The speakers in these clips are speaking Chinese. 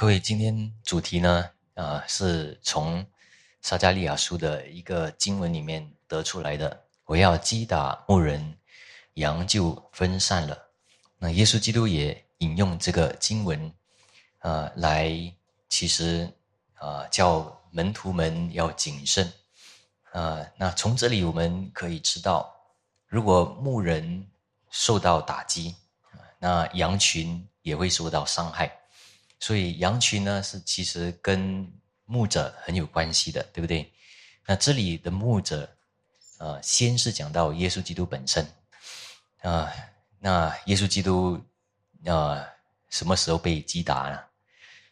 各位，今天主题呢，啊，是从撒加利亚书的一个经文里面得出来的。我要击打牧人，羊就分散了。那耶稣基督也引用这个经文，啊，来其实啊，叫门徒们要谨慎。啊，那从这里我们可以知道，如果牧人受到打击，那羊群也会受到伤害。所以羊群呢，是其实跟牧者很有关系的，对不对？那这里的牧者，呃，先是讲到耶稣基督本身，啊，那耶稣基督，啊，什么时候被击打呢？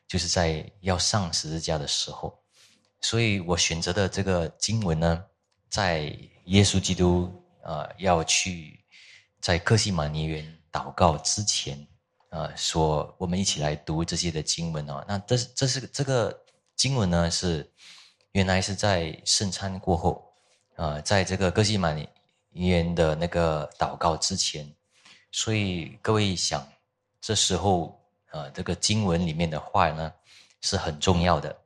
就是在要上十字架的时候。所以我选择的这个经文呢，在耶稣基督啊要去在克西马尼园祷告之前。呃，说我们一起来读这些的经文哦。那这这是这个经文呢，是原来是在圣餐过后，啊，在这个哥西满园的那个祷告之前，所以各位想，这时候啊，这个经文里面的话呢，是很重要的。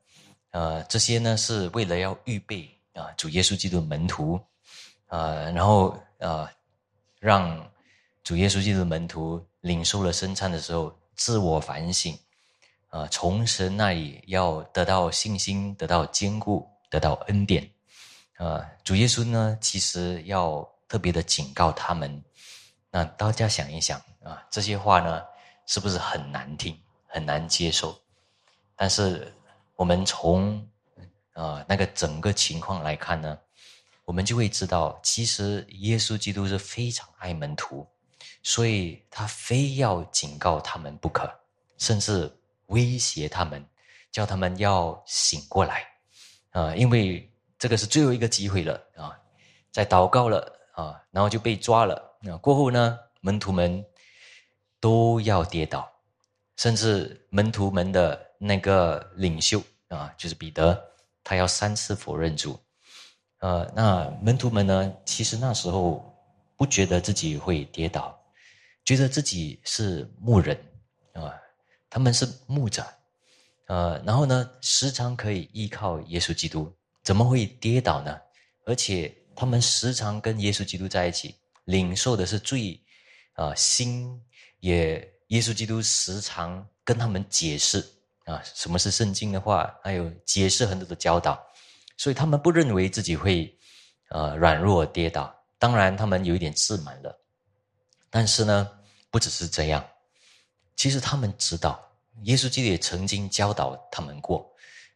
呃，这些呢是为了要预备啊，主耶稣基督门徒，啊，然后啊，让主耶稣基督的门徒。领受了生餐的时候，自我反省，啊，从神那里要得到信心，得到坚固，得到恩典，啊，主耶稣呢，其实要特别的警告他们。那大家想一想啊，这些话呢，是不是很难听，很难接受？但是我们从啊那个整个情况来看呢，我们就会知道，其实耶稣基督是非常爱门徒。所以他非要警告他们不可，甚至威胁他们，叫他们要醒过来，啊，因为这个是最后一个机会了啊，在祷告了啊，然后就被抓了。那过后呢，门徒们都要跌倒，甚至门徒们的那个领袖啊，就是彼得，他要三次否认主。呃，那门徒们呢，其实那时候不觉得自己会跌倒。觉得自己是牧人啊，他们是牧者，呃，然后呢，时常可以依靠耶稣基督，怎么会跌倒呢？而且他们时常跟耶稣基督在一起，领受的是最啊新，也耶稣基督时常跟他们解释啊什么是圣经的话，还有解释很多的教导，所以他们不认为自己会呃软弱跌倒，当然他们有一点自满了。但是呢，不只是这样，其实他们知道，耶稣基督也曾经教导他们过，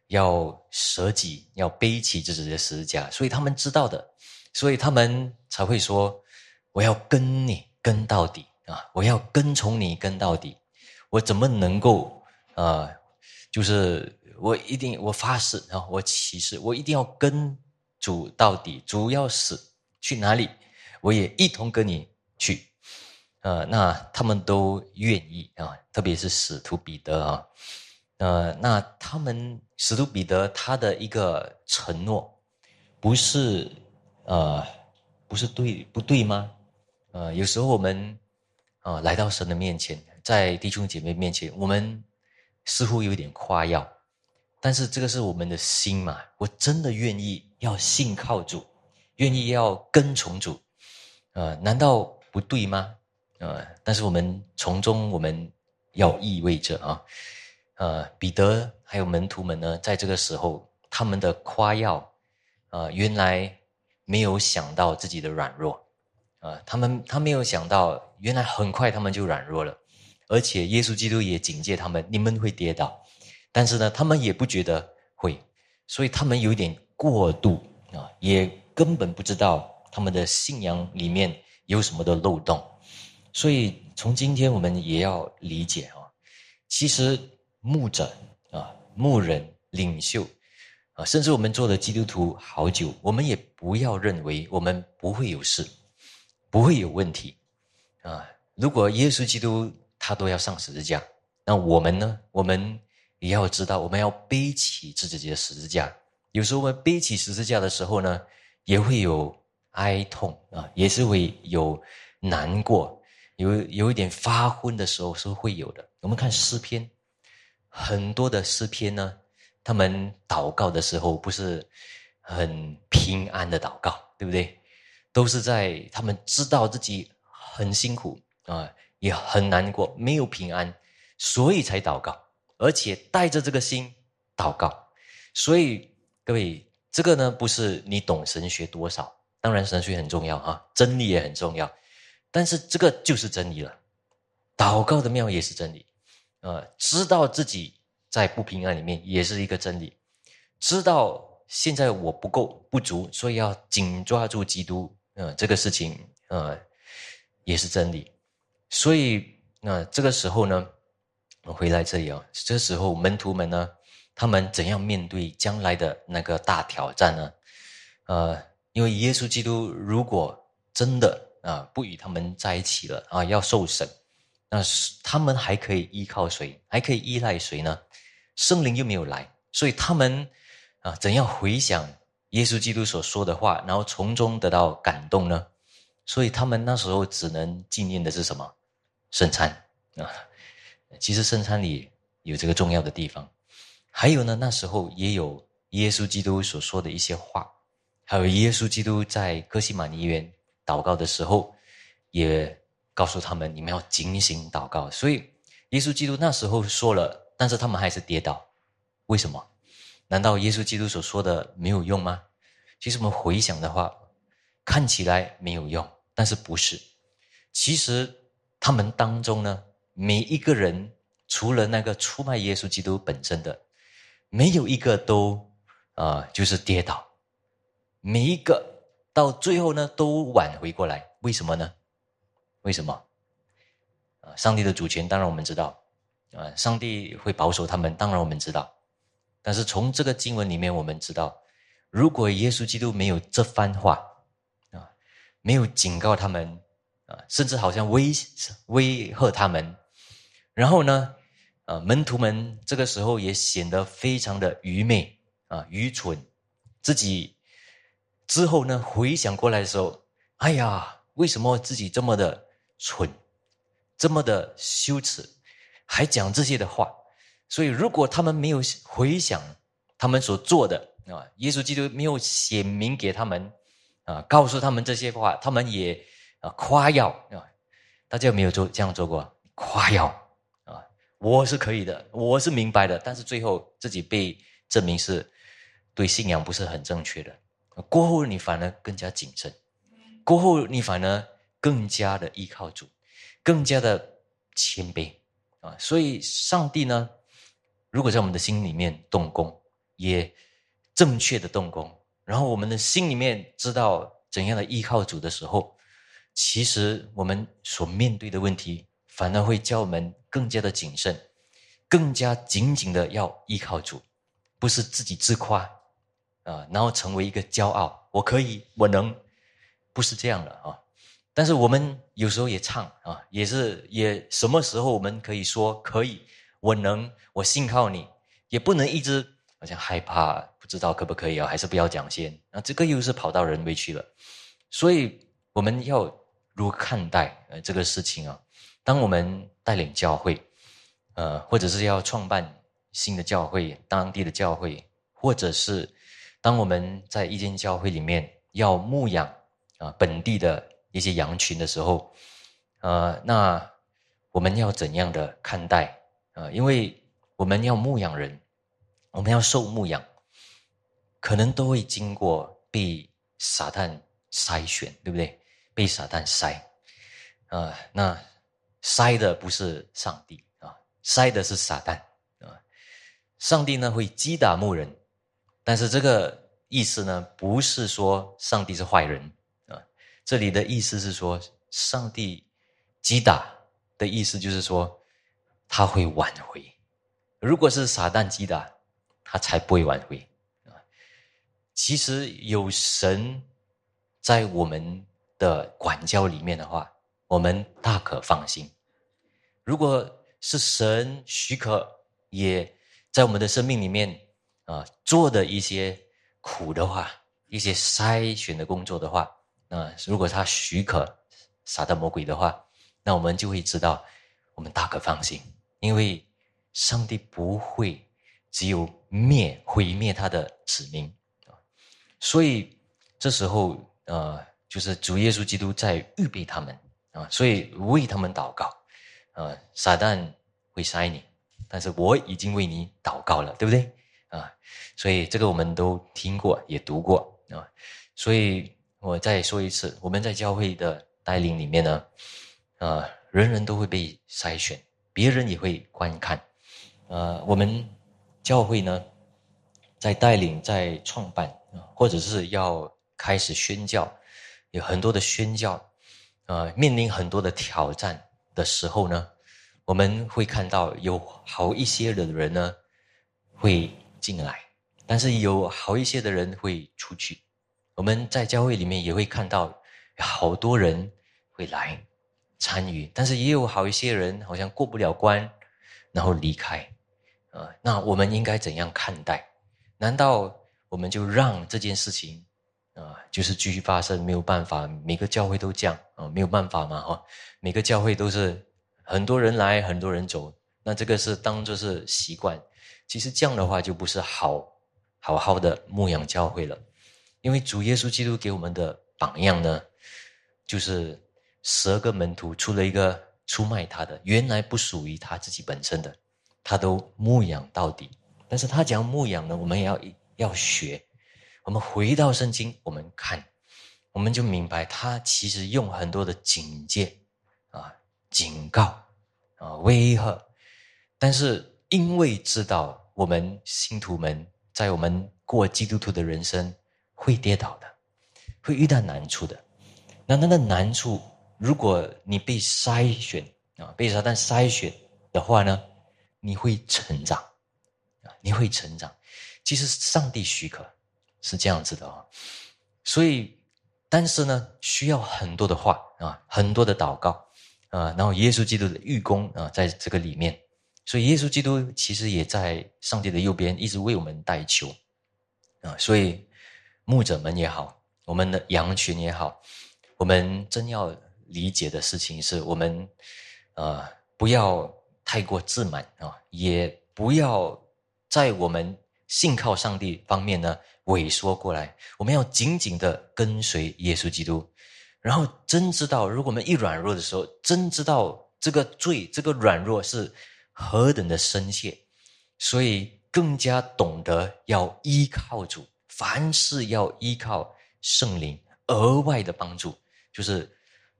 要舍己，要背起自己的十字架，所以他们知道的，所以他们才会说：“我要跟你跟到底啊！我要跟从你跟到底，我怎么能够啊？就是我一定，我发誓啊，我起誓，我一定要跟主到底，主要死去哪里，我也一同跟你去。”呃，那他们都愿意啊，特别是使徒彼得啊，呃，那他们使徒彼得他的一个承诺，不是呃，不是对不对吗？呃，有时候我们啊来到神的面前，在弟兄姐妹面前，我们似乎有点夸耀，但是这个是我们的心嘛，我真的愿意要信靠主，愿意要跟从主，呃，难道不对吗？呃，但是我们从中我们要意味着啊，呃，彼得还有门徒们呢，在这个时候他们的夸耀，啊，原来没有想到自己的软弱，啊，他们他没有想到，原来很快他们就软弱了，而且耶稣基督也警戒他们，你们会跌倒，但是呢，他们也不觉得会，所以他们有点过度啊，也根本不知道他们的信仰里面有什么的漏洞。所以，从今天我们也要理解啊，其实牧者啊、牧人、领袖啊，甚至我们做的基督徒好久，我们也不要认为我们不会有事，不会有问题啊。如果耶稣基督他都要上十字架，那我们呢？我们也要知道，我们要背起自己的十字架。有时候我们背起十字架的时候呢，也会有哀痛啊，也是会有难过。有有一点发昏的时候是会有的。我们看诗篇，很多的诗篇呢，他们祷告的时候不是很平安的祷告，对不对？都是在他们知道自己很辛苦啊，也很难过，没有平安，所以才祷告，而且带着这个心祷告。所以各位，这个呢，不是你懂神学多少，当然神学很重要啊，真理也很重要，但是这个就是真理了。祷告的妙也是真理。呃，知道自己在不平安里面也是一个真理，知道现在我不够不足，所以要紧抓住基督，呃，这个事情呃也是真理。所以那这个时候呢，我回来这里啊，这时候门徒们呢，他们怎样面对将来的那个大挑战呢？呃，因为耶稣基督如果真的啊不与他们在一起了啊，要受审。那是他们还可以依靠谁？还可以依赖谁呢？圣灵又没有来，所以他们啊，怎样回想耶稣基督所说的话，然后从中得到感动呢？所以他们那时候只能纪念的是什么？圣餐啊！其实圣餐里有这个重要的地方。还有呢，那时候也有耶稣基督所说的一些话，还有耶稣基督在哥西玛尼园祷告的时候也。告诉他们，你们要警醒祷告。所以，耶稣基督那时候说了，但是他们还是跌倒。为什么？难道耶稣基督所说的没有用吗？其实我们回想的话，看起来没有用，但是不是？其实他们当中呢，每一个人，除了那个出卖耶稣基督本身的，没有一个都啊，就是跌倒。每一个到最后呢，都挽回过来。为什么呢？为什么？啊，上帝的主权当然我们知道，啊，上帝会保守他们，当然我们知道。但是从这个经文里面，我们知道，如果耶稣基督没有这番话，啊，没有警告他们，啊，甚至好像威威吓他们，然后呢，啊，门徒们这个时候也显得非常的愚昧啊，愚蠢。自己之后呢，回想过来的时候，哎呀，为什么自己这么的？蠢，这么的羞耻，还讲这些的话，所以如果他们没有回想他们所做的啊，耶稣基督没有显明给他们啊，告诉他们这些话，他们也啊夸耀啊，大家有没有做这样做过？夸耀啊，我是可以的，我是明白的，但是最后自己被证明是对信仰不是很正确的，过后你反而更加谨慎，过后你反而。更加的依靠主，更加的谦卑啊！所以，上帝呢，如果在我们的心里面动工，也正确的动工，然后我们的心里面知道怎样的依靠主的时候，其实我们所面对的问题，反而会叫我们更加的谨慎，更加紧紧的要依靠主，不是自己自夸啊，然后成为一个骄傲，我可以，我能，不是这样的啊。但是我们有时候也唱啊，也是也什么时候我们可以说可以，我能，我信靠你，也不能一直好像害怕，不知道可不可以啊，还是不要讲先。那这个又是跑到人为去了，所以我们要如何看待呃这个事情啊？当我们带领教会，呃，或者是要创办新的教会，当地的教会，或者是当我们在一间教会里面要牧养啊本地的。一些羊群的时候，呃，那我们要怎样的看待啊？因为我们要牧养人，我们要受牧养，可能都会经过被撒旦筛选，对不对？被撒旦筛，啊，那筛的不是上帝啊，筛的是撒旦啊。上帝呢会击打牧人，但是这个意思呢，不是说上帝是坏人啊。这里的意思是说，上帝击打的意思就是说，他会挽回。如果是撒旦击打，他才不会挽回啊。其实有神在我们的管教里面的话，我们大可放心。如果是神许可，也在我们的生命里面啊做的一些苦的话，一些筛选的工作的话。那如果他许可撒旦魔鬼的话，那我们就会知道，我们大可放心，因为上帝不会只有灭毁灭他的子民啊，所以这时候呃，就是主耶稣基督在预备他们啊，所以为他们祷告。啊，撒旦会塞你，但是我已经为你祷告了，对不对？啊？所以这个我们都听过也读过啊，所以我再说一次，我们在教会的带领里面呢，啊，人人都会被筛选，别人也会观看。呃，我们教会呢，在带领、在创办，或者是要开始宣教，有很多的宣教，啊，面临很多的挑战的时候呢，我们会看到有好一些的人呢会进来，但是有好一些的人会出去。我们在教会里面也会看到好多人会来参与，但是也有好一些人好像过不了关，然后离开。啊，那我们应该怎样看待？难道我们就让这件事情啊，就是继续发生？没有办法，每个教会都这样啊，没有办法嘛，哈，每个教会都是很多人来，很多人走，那这个是当做是习惯。其实这样的话就不是好好好的牧养教会了，因为主耶稣基督给我们的榜样呢，就是十二个门徒出了一个出卖他的，原来不属于他自己本身的。他都牧养到底，但是他讲牧养呢，我们也要要学。我们回到圣经，我们看，我们就明白，他其实用很多的警戒啊、警告啊、威吓，但是因为知道我们信徒们在我们过基督徒的人生会跌倒的，会遇到难处的。那那个难处，如果你被筛选啊，被撒旦筛选的话呢？你会成长，啊，你会成长。其实上帝许可是这样子的啊，所以，但是呢，需要很多的话啊，很多的祷告啊，然后耶稣基督的御功啊，在这个里面，所以耶稣基督其实也在上帝的右边，一直为我们代求啊。所以牧者们也好，我们的羊群也好，我们真要理解的事情是我们，呃，不要。太过自满啊，也不要在我们信靠上帝方面呢萎缩过来。我们要紧紧的跟随耶稣基督，然后真知道，如果我们一软弱的时候，真知道这个罪、这个软弱是何等的深切，所以更加懂得要依靠主，凡事要依靠圣灵额外的帮助，就是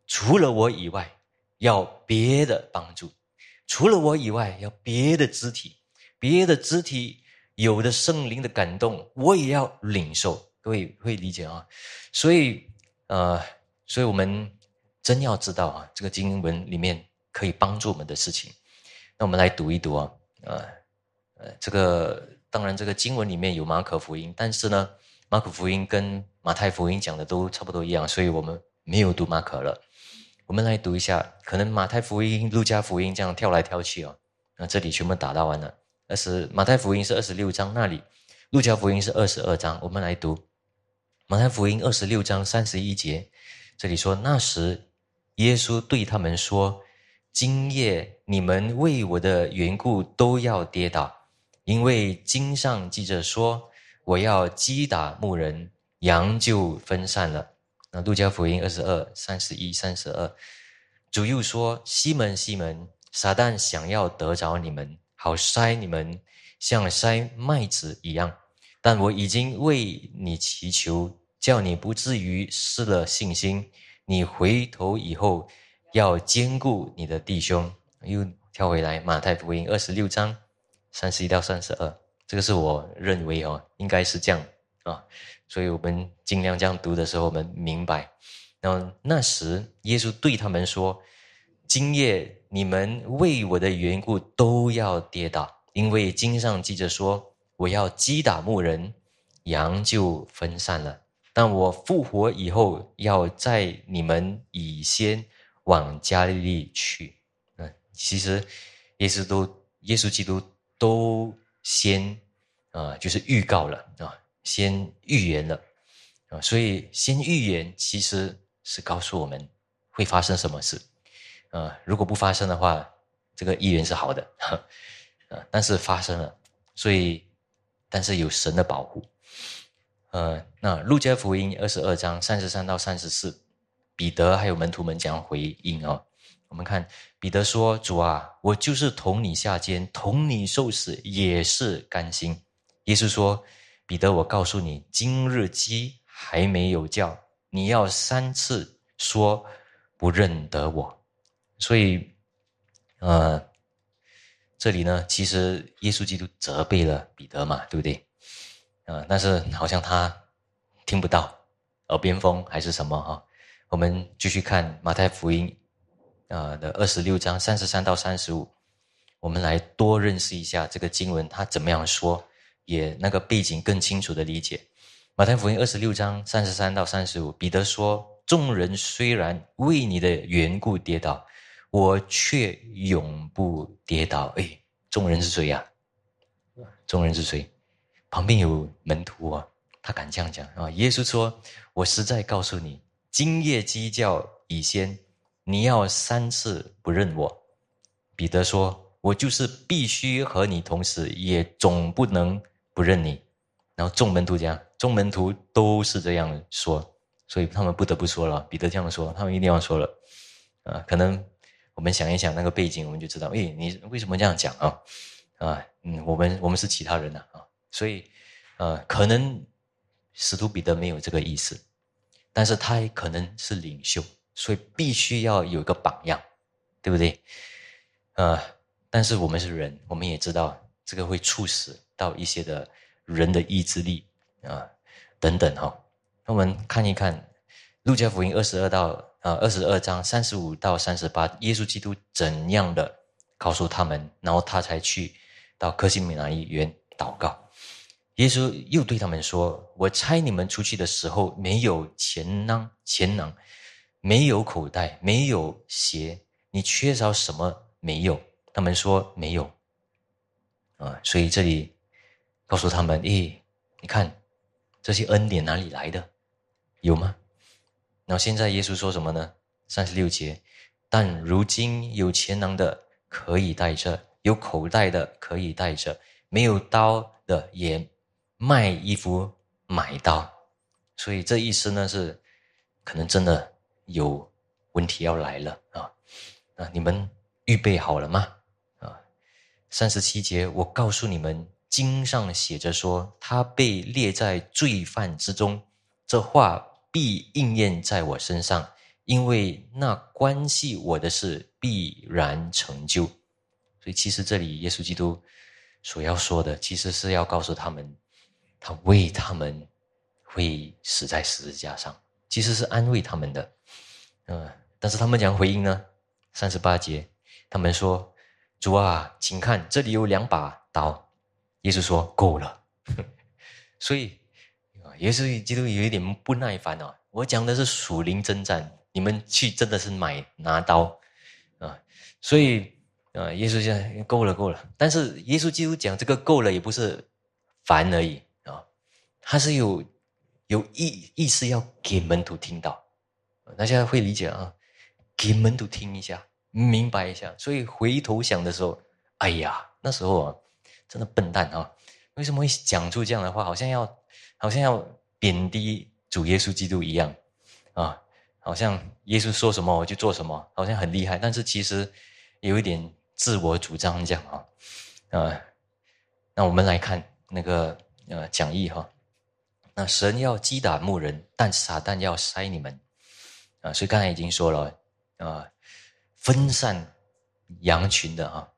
除了我以外，要别的帮助。除了我以外，要别的肢体，别的肢体有的圣灵的感动，我也要领受。各位会理解啊？所以，呃，所以我们真要知道啊，这个经文里面可以帮助我们的事情。那我们来读一读啊，呃，呃，这个当然这个经文里面有马可福音，但是呢，马可福音跟马太福音讲的都差不多一样，所以我们没有读马可了。我们来读一下，可能马太福音、路加福音这样跳来跳去哦。那这里全部打到完了。二十马太福音是二十六章那里，路加福音是二十二章。我们来读马太福音二十六章三十一节，这里说：那时耶稣对他们说：“今夜你们为我的缘故都要跌倒，因为经上记着说，我要击打牧人，羊就分散了。”那路加福音二十二三十一三十二，主又说：“西门西门，撒旦想要得着你们，好筛你们，像筛麦子一样。但我已经为你祈求，叫你不至于失了信心。你回头以后，要兼顾你的弟兄。”又跳回来，马太福音二十六章三十一到三十二，这个是我认为哦，应该是这样啊。所以我们尽量这样读的时候，我们明白。然后那时，耶稣对他们说：“今夜你们为我的缘故都要跌倒，因为经上记着说，我要击打牧人，羊就分散了。但我复活以后，要在你们以先往加利利去。”嗯，其实耶稣都，耶稣基督都先啊，就是预告了啊。先预言了啊，所以先预言其实是告诉我们会发生什么事啊。如果不发生的话，这个预言是好的。啊，但是发生了，所以，但是有神的保护。呃，那路加福音二十二章三十三到三十四，彼得还有门徒们将回应哦。我们看彼得说：“主啊，我就是同你下监，同你受死，也是甘心。”耶稣说：“彼得，我告诉你，今日鸡还没有叫，你要三次说不认得我。”所以，呃，这里呢，其实耶稣基督责备了彼得嘛，对不对？啊，但是好像他听不到，耳边风还是什么哈？我们继续看马太福音啊的二十六章三十三到三十五，我们来多认识一下这个经文，它怎么样说，也那个背景更清楚的理解。马太福音二十六章三十三到三十五，彼得说：“众人虽然为你的缘故跌倒，我却永不跌倒。”哎，众人是谁呀？众人是谁？旁边有门徒啊，他敢这样讲啊！耶稣说：“我实在告诉你，今夜鸡叫已先，你要三次不认我。”彼得说：“我就是必须和你同死，也总不能不认你。”然后众门徒讲，众门徒都是这样说，所以他们不得不说了。彼得这样说，他们一定要说了啊！可能我们想一想那个背景，我们就知道，诶，你为什么这样讲啊？啊，嗯，我们我们是其他人呐啊！所以，呃，可能使徒彼得没有这个意思，但是他也可能是领袖，所以必须要有一个榜样，对不对？呃，但是我们是人，我们也知道这个会促使到一些的人的意志力啊等等哈。那我们看一看路加福音二十二到呃二十二章三十五到三十八，耶稣基督怎样的告诉他们，然后他才去到克西米拿医院祷告。耶稣又对他们说：“我猜你们出去的时候没有钱囊，钱囊没有口袋，没有鞋，你缺少什么没有？”他们说：“没有。”啊，所以这里告诉他们：“咦，你看这些恩典哪里来的？有吗？”然后现在耶稣说什么呢？三十六节：“但如今有钱囊的可以带着，有口袋的可以带着，没有刀的也。”卖衣服买刀，所以这意思呢是，可能真的有问题要来了啊！啊，你们预备好了吗？啊，三十七节，我告诉你们，经上写着说，他被列在罪犯之中，这话必应验在我身上，因为那关系我的事必然成就。所以，其实这里耶稣基督所要说的，其实是要告诉他们。他为他们会死在十字架上，其实是安慰他们的，嗯，但是他们讲回应呢？三十八节，他们说：“主啊，请看，这里有两把刀。”耶稣说：“够了。”所以，耶稣基督有一点不耐烦哦。我讲的是属灵征战，你们去真的是买拿刀啊！所以啊，耶稣讲够了，够了。但是耶稣基督讲这个够了，也不是烦而已。他是有有意意思要给门徒听到，大家会理解啊？给门徒听一下，明白一下。所以回头想的时候，哎呀，那时候啊，真的笨蛋啊！为什么会讲出这样的话？好像要好像要贬低主耶稣基督一样啊！好像耶稣说什么我就做什么，好像很厉害。但是其实有一点自我主张这样啊啊！那我们来看那个呃讲义哈。那神要击打牧人，但撒旦要筛你们，啊，所以刚才已经说了，啊，分散羊群的啊，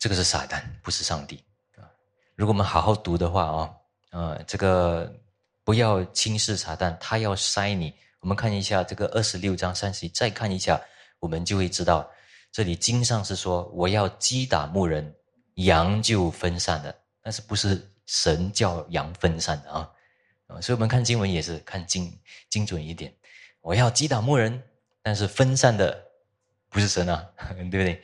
这个是撒旦，不是上帝啊。如果我们好好读的话啊，啊，这个不要轻视撒旦，他要筛你。我们看一下这个二十六章三十，再看一下，我们就会知道，这里经上是说我要击打牧人，羊就分散的，但是不是神叫羊分散的啊？啊，所以我们看经文也是看精精准一点。我要击打牧人，但是分散的不是神啊，对不对？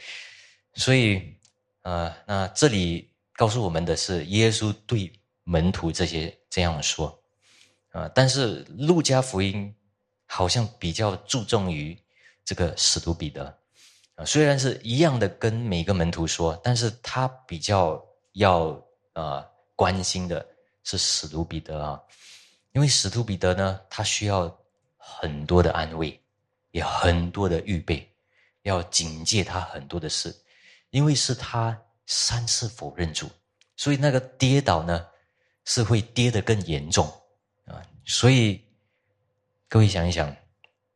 所以，呃，那这里告诉我们的是耶稣对门徒这些这样说啊。但是路加福音好像比较注重于这个使徒彼得，啊，虽然是一样的跟每个门徒说，但是他比较要啊关心的是使徒彼得啊，因为使徒彼得呢，他需要很多的安慰，也很多的预备，要警戒他很多的事，因为是他三次否认主，所以那个跌倒呢是会跌得更严重啊，所以各位想一想，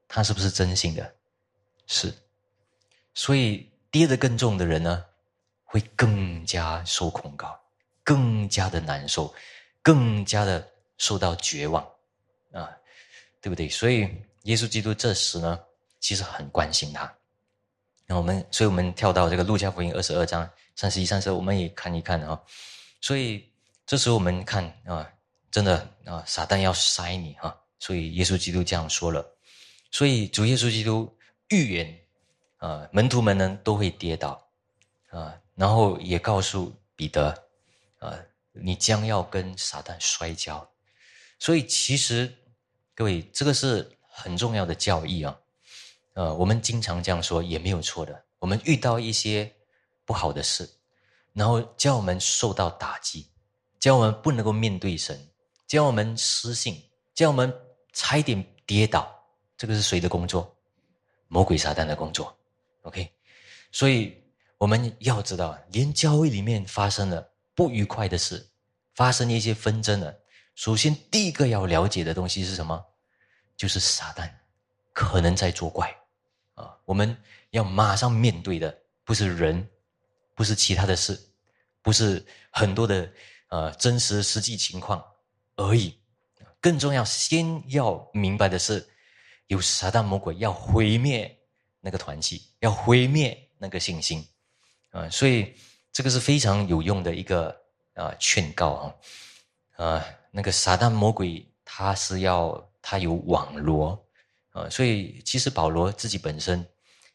他是不是真心的？是。所以跌得更重的人呢，会更加受恐高，更加的难受，更加的受到绝望，啊，对不对？所以耶稣基督这时呢，其实很关心他。那我们，所以我们跳到这个路加福音二十二章三十一、三十二，我们也看一看啊。所以这时候我们看啊，真的啊，撒旦要塞你哈。所以耶稣基督这样说了。所以主耶稣基督预言。啊，门徒们呢都会跌倒，啊，然后也告诉彼得，啊，你将要跟撒旦摔跤，所以其实各位这个是很重要的教义啊，呃，我们经常这样说也没有错的。我们遇到一些不好的事，然后叫我们受到打击，叫我们不能够面对神，叫我们失信，叫我们差一点跌倒，这个是谁的工作？魔鬼撒旦的工作。OK，所以我们要知道，连教会里面发生了不愉快的事，发生一些纷争了，首先第一个要了解的东西是什么？就是撒旦可能在作怪啊！我们要马上面对的不是人，不是其他的事，不是很多的呃真实实际情况而已。更重要，先要明白的是，有撒旦魔鬼要毁灭。那个团体要毁灭那个信心，啊，所以这个是非常有用的一个啊劝告啊，啊，那个撒旦魔鬼他是要他有网罗啊，所以其实保罗自己本身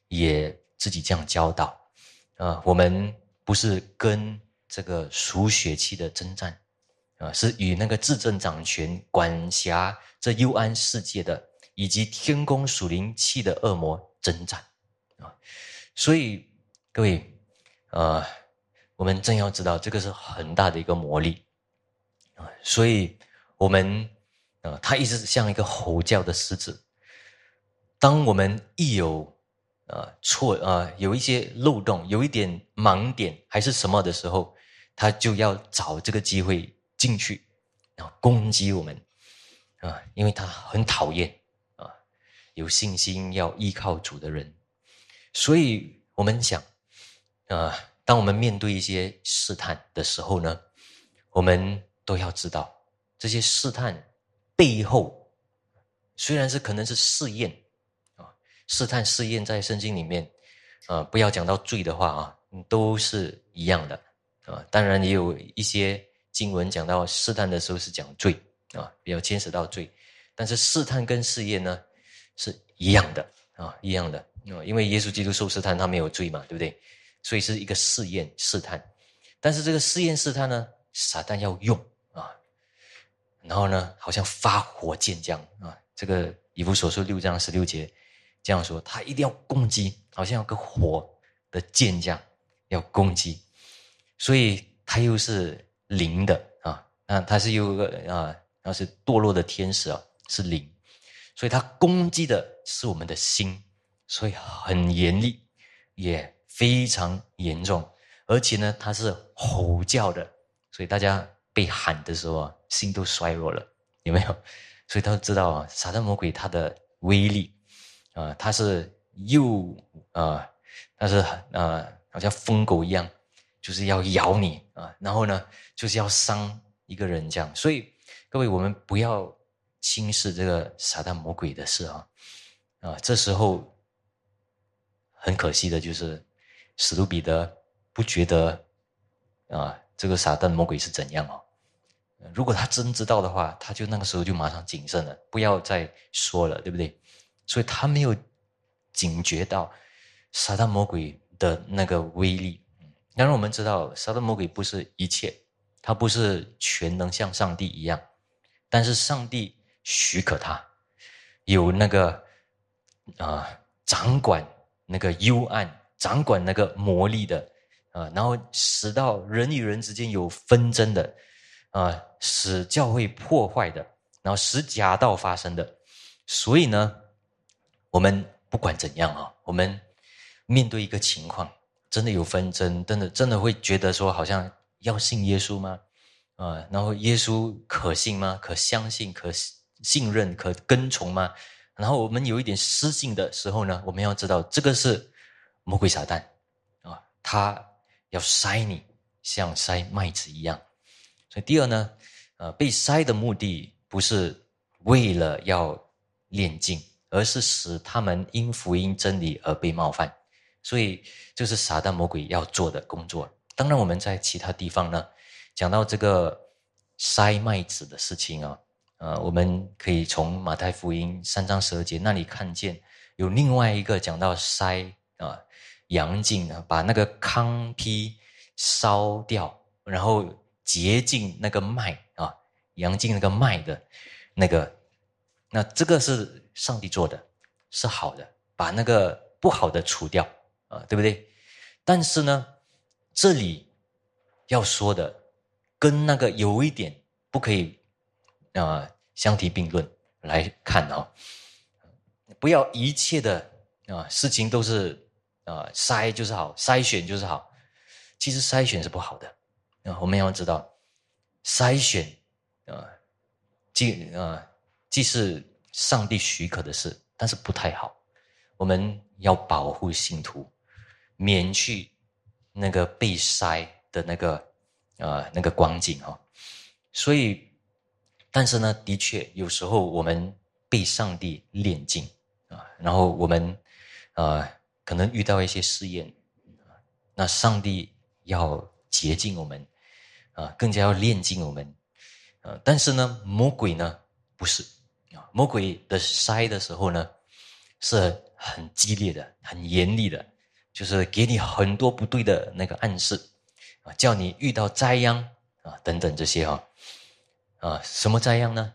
也自己这样教导啊，我们不是跟这个属血气的征战啊，是与那个自政掌权管辖这幽暗世界的以及天宫属灵气的恶魔。征战啊，所以各位，呃，我们正要知道，这个是很大的一个魔力，所以我们啊，他一直像一个吼叫的狮子。当我们一有啊错啊，有一些漏洞，有一点盲点还是什么的时候，他就要找这个机会进去，然后攻击我们啊，因为他很讨厌啊。有信心要依靠主的人，所以我们想，啊，当我们面对一些试探的时候呢，我们都要知道，这些试探背后虽然是可能是试验啊，试探试验在圣经里面，啊，不要讲到罪的话啊，都是一样的啊。当然也有一些经文讲到试探的时候是讲罪啊，比较牵扯到罪，但是试探跟试验呢？是一样的啊，一样的啊，因为耶稣基督受试探，他没有罪嘛，对不对？所以是一个试验试探，但是这个试验试探呢，撒旦要用，然后呢，好像发火箭这样啊，这个以弗所书六章十六节这样说，他一定要攻击，好像有个火的箭这样要攻击，所以他又是灵的啊，那他是有个啊，那是堕落的天使啊，是灵。所以他攻击的是我们的心，所以很严厉，也非常严重，而且呢，他是吼叫的，所以大家被喊的时候啊，心都衰弱了，有没有？所以他知道啊，撒旦魔鬼他的威力啊，他是又啊，他是啊，好像疯狗一样，就是要咬你啊，然后呢，就是要伤一个人这样。所以各位，我们不要。轻视这个撒旦魔鬼的事啊，啊，这时候很可惜的就是，史努比德不觉得啊，这个撒旦魔鬼是怎样哦？如果他真知道的话，他就那个时候就马上谨慎了，不要再说了，对不对？所以他没有警觉到撒旦魔鬼的那个威力。当然，我们知道撒旦魔鬼不是一切，他不是全能像上帝一样，但是上帝。许可他有那个啊，掌管那个幽暗掌管那个魔力的，啊，然后使到人与人之间有纷争的，啊，使教会破坏的，然后使假道发生的。所以呢，我们不管怎样啊，我们面对一个情况，真的有纷争，真的真的会觉得说，好像要信耶稣吗？啊，然后耶稣可信吗？可相信？可信任？可跟从吗？然后我们有一点失信的时候呢，我们要知道这个是魔鬼撒旦啊，他要筛你，像筛麦子一样。所以第二呢，呃，被筛的目的不是为了要炼净，而是使他们因福音真理而被冒犯。所以就是撒旦魔鬼要做的工作。当然我们在其他地方呢，讲到这个筛麦子的事情啊。呃，我们可以从马太福音三章十二节那里看见，有另外一个讲到筛啊阳净啊，把那个糠坯烧掉，然后洁净那个麦啊，阳净那个麦的那个，那这个是上帝做的，是好的，把那个不好的除掉啊，对不对？但是呢，这里要说的跟那个有一点不可以。啊，相提并论来看啊，不要一切的啊事情都是啊筛就是好，筛选就是好。其实筛选是不好的啊，我们要知道筛选啊，既啊既是上帝许可的事，但是不太好。我们要保护信徒，免去那个被筛的那个啊那个光景啊，所以。但是呢，的确有时候我们被上帝炼净啊，然后我们啊可能遇到一些试验，那上帝要洁净我们啊，更加要炼净我们啊。但是呢，魔鬼呢不是啊，魔鬼的筛的时候呢是很激烈的、很严厉的，就是给你很多不对的那个暗示啊，叫你遇到灾殃啊等等这些哈。啊，什么灾殃呢？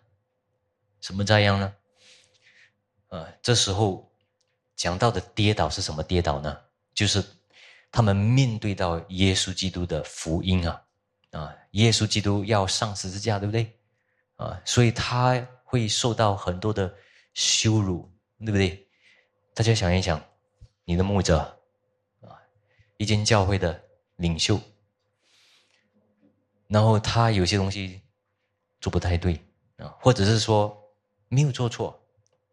什么灾殃呢？啊，这时候讲到的跌倒是什么跌倒呢？就是他们面对到耶稣基督的福音啊，啊，耶稣基督要上十字架，对不对？啊，所以他会受到很多的羞辱，对不对？大家想一想，你的牧者啊，一间教会的领袖，然后他有些东西。做不太对啊，或者是说没有做错，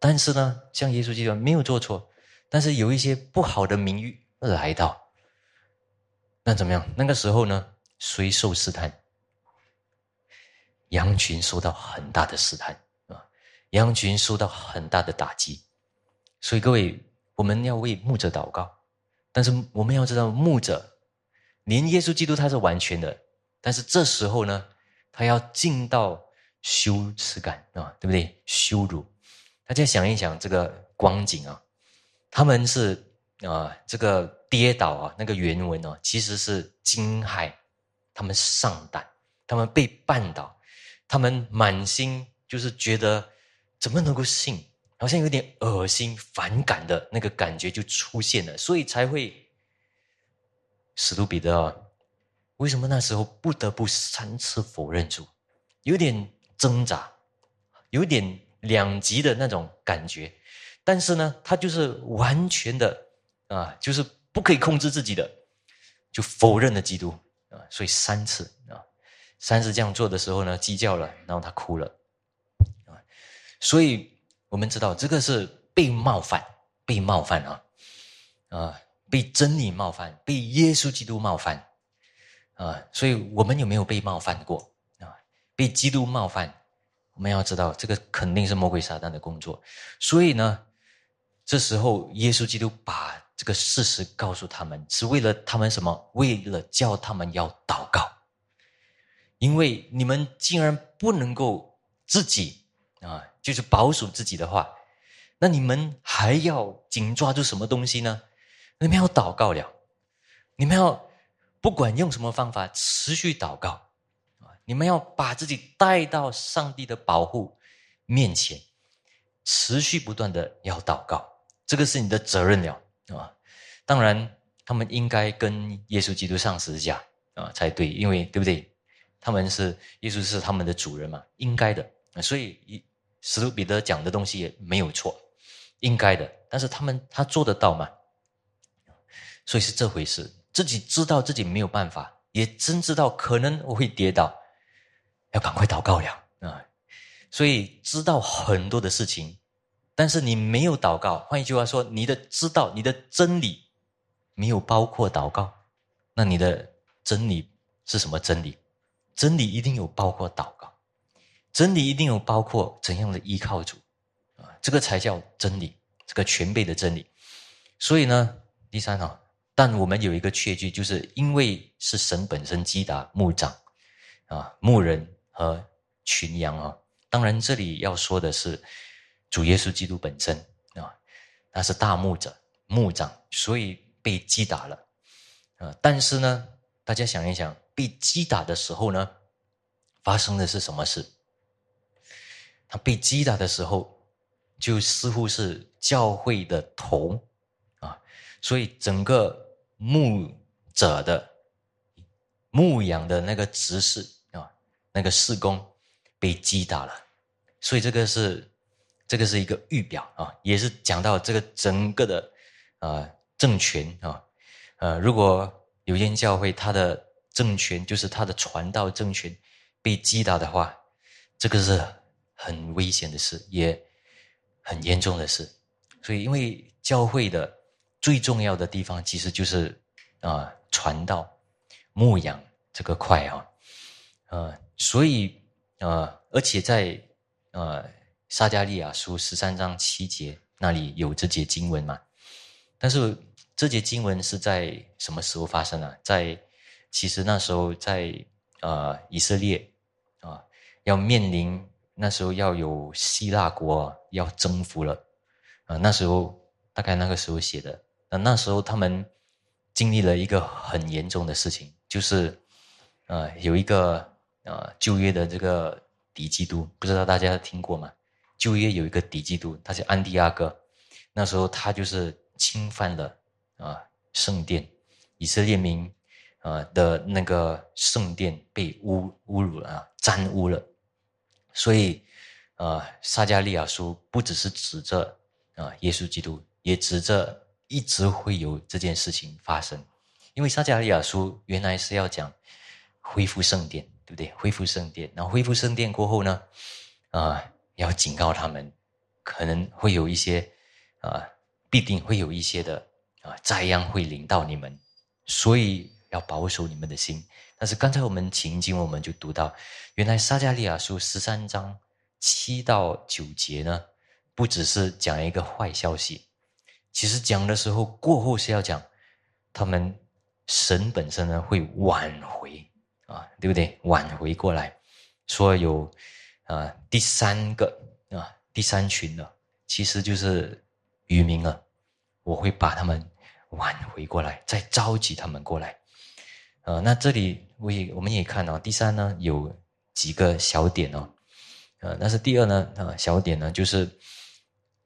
但是呢，像耶稣基督没有做错，但是有一些不好的名誉来到，那怎么样？那个时候呢，虽受试探？羊群受到很大的试探啊，羊群受到很大的打击，所以各位，我们要为牧者祷告，但是我们要知道，牧者连耶稣基督他是完全的，但是这时候呢？他要进到羞耻感啊，对不对？羞辱，大家想一想这个光景啊，他们是啊，这个跌倒啊，那个原文哦，其实是惊骇，他们上当，他们被绊倒，他们满心就是觉得怎么能够信，好像有点恶心、反感的那个感觉就出现了，所以才会使徒彼得啊。为什么那时候不得不三次否认主？有点挣扎，有点两极的那种感觉。但是呢，他就是完全的啊，就是不可以控制自己的，就否认了基督。所以三次啊，三次这样做的时候呢，鸡叫了，然后他哭了啊。所以我们知道，这个是被冒犯，被冒犯啊啊，被真理冒犯，被耶稣基督冒犯。啊，所以我们有没有被冒犯过啊？被基督冒犯，我们要知道这个肯定是魔鬼撒旦的工作。所以呢，这时候耶稣基督把这个事实告诉他们，是为了他们什么？为了叫他们要祷告。因为你们竟然不能够自己啊，就是保守自己的话，那你们还要紧抓住什么东西呢？你们要祷告了，你们要。不管用什么方法，持续祷告啊！你们要把自己带到上帝的保护面前，持续不断的要祷告，这个是你的责任了啊！当然他们应该跟耶稣基督上十字架啊才对，因为对不对？他们是耶稣是他们的主人嘛，应该的。所以史徒彼得讲的东西也没有错，应该的。但是他们他做得到吗？所以是这回事，自己知道自己没有办法，也真知道可能我会跌倒，要赶快祷告了啊！所以知道很多的事情，但是你没有祷告。换一句话说，你的知道，你的真理。没有包括祷告，那你的真理是什么真理？真理一定有包括祷告，真理一定有包括怎样的依靠主啊，这个才叫真理，这个全备的真理。所以呢，第三啊，但我们有一个确据，就是因为是神本身击打牧长啊、牧人和群羊啊。当然，这里要说的是主耶稣基督本身啊，他是大牧者、牧长，所以。被击打了，啊！但是呢，大家想一想，被击打的时候呢，发生的是什么事？他被击打的时候，就似乎是教会的头啊，所以整个牧者的牧养的那个执事啊，那个事工被击打了，所以这个是这个是一个预表啊，也是讲到这个整个的啊。政权啊，呃，如果有间教会他的政权就是他的传道政权被击打的话，这个是很危险的事，也很严重的事。所以，因为教会的最重要的地方其实就是啊传道、牧养这个块啊，呃，所以呃，而且在呃撒加利亚书十三章七节那里有这节经文嘛，但是。这节经文是在什么时候发生的？在其实那时候，在呃以色列啊，要面临那时候要有希腊国要征服了啊，那时候大概那个时候写的。那那时候他们经历了一个很严重的事情，就是呃有一个呃旧约的这个敌基督，不知道大家听过吗？旧约有一个敌基督，他叫安提阿哥，那时候他就是侵犯了。啊，圣殿，以色列民啊的那个圣殿被污侮辱了啊，沾污了，所以啊，撒加利亚书不只是指着啊耶稣基督，也指着一直会有这件事情发生，因为撒加利亚书原来是要讲恢复圣殿，对不对？恢复圣殿，然后恢复圣殿过后呢，啊，要警告他们，可能会有一些啊，必定会有一些的。啊，灾殃会临到你们，所以要保守你们的心。但是刚才我们情经我们就读到，原来撒加利亚书十三章七到九节呢，不只是讲一个坏消息，其实讲的时候过后是要讲他们神本身呢会挽回啊，对不对？挽回过来，说有啊第三个啊第三群呢，其实就是渔民了，我会把他们。挽回过来，再召集他们过来，呃，那这里我也我们也看到，第三呢有几个小点哦，呃，但是第二呢，啊，小点呢就是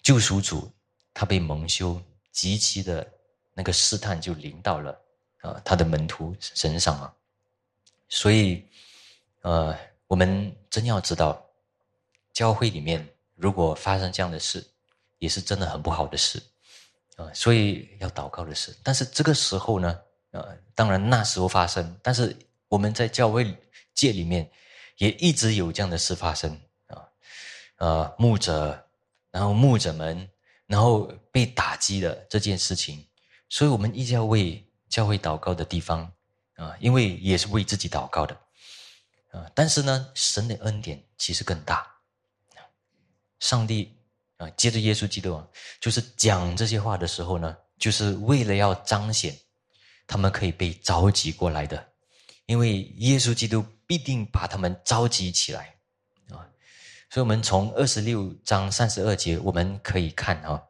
救赎主他被蒙羞，极其的那个试探就临到了啊他的门徒身上啊，所以呃，我们真要知道，教会里面如果发生这样的事，也是真的很不好的事。啊，所以要祷告的事，但是这个时候呢，呃，当然那时候发生，但是我们在教会界里面也一直有这样的事发生啊，呃，牧者，然后牧者们，然后被打击的这件事情，所以我们一直要为教会祷告的地方啊，因为也是为自己祷告的啊，但是呢，神的恩典其实更大，上帝。啊，接着耶稣基督啊，就是讲这些话的时候呢，就是为了要彰显他们可以被召集过来的，因为耶稣基督必定把他们召集起来啊。所以，我们从二十六章三十二节我们可以看啊，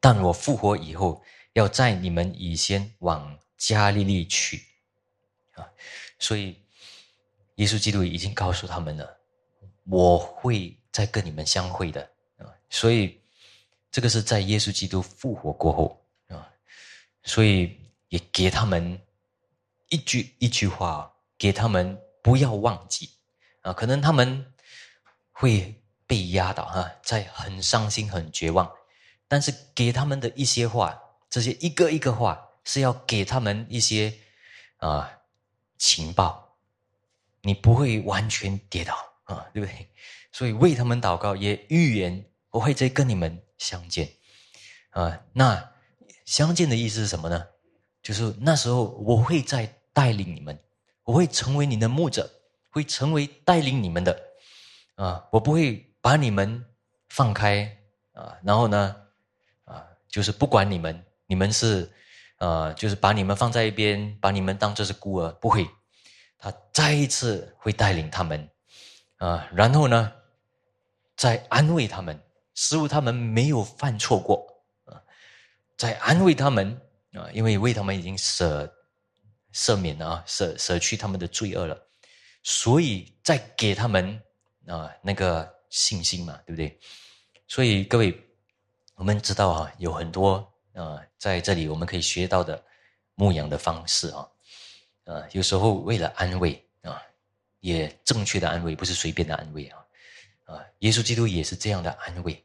但我复活以后，要在你们以先往加利利去啊。所以，耶稣基督已经告诉他们了，我会再跟你们相会的啊。所以，这个是在耶稣基督复活过后啊，所以也给他们一句一句话，给他们不要忘记啊，可能他们会被压倒哈，在很伤心、很绝望，但是给他们的一些话，这些一个一个话是要给他们一些啊情报，你不会完全跌倒啊，对不对？所以为他们祷告，也预言我会再跟你们相见啊。那相见的意思是什么呢？就是那时候我会再带领你们，我会成为你的牧者，会成为带领你们的啊！我不会把你们放开啊，然后呢啊，就是不管你们，你们是呃，就是把你们放在一边，把你们当做是孤儿，不会。他再一次会带领他们啊，然后呢，在安慰他们，似乎他们没有犯错过啊，在安慰他们。啊，因为为他们已经舍赦免了啊，舍舍去他们的罪恶了，所以再给他们啊那个信心嘛，对不对？所以各位，我们知道啊，有很多啊在这里我们可以学到的牧养的方式啊，呃，有时候为了安慰啊，也正确的安慰，不是随便的安慰啊，啊，耶稣基督也是这样的安慰，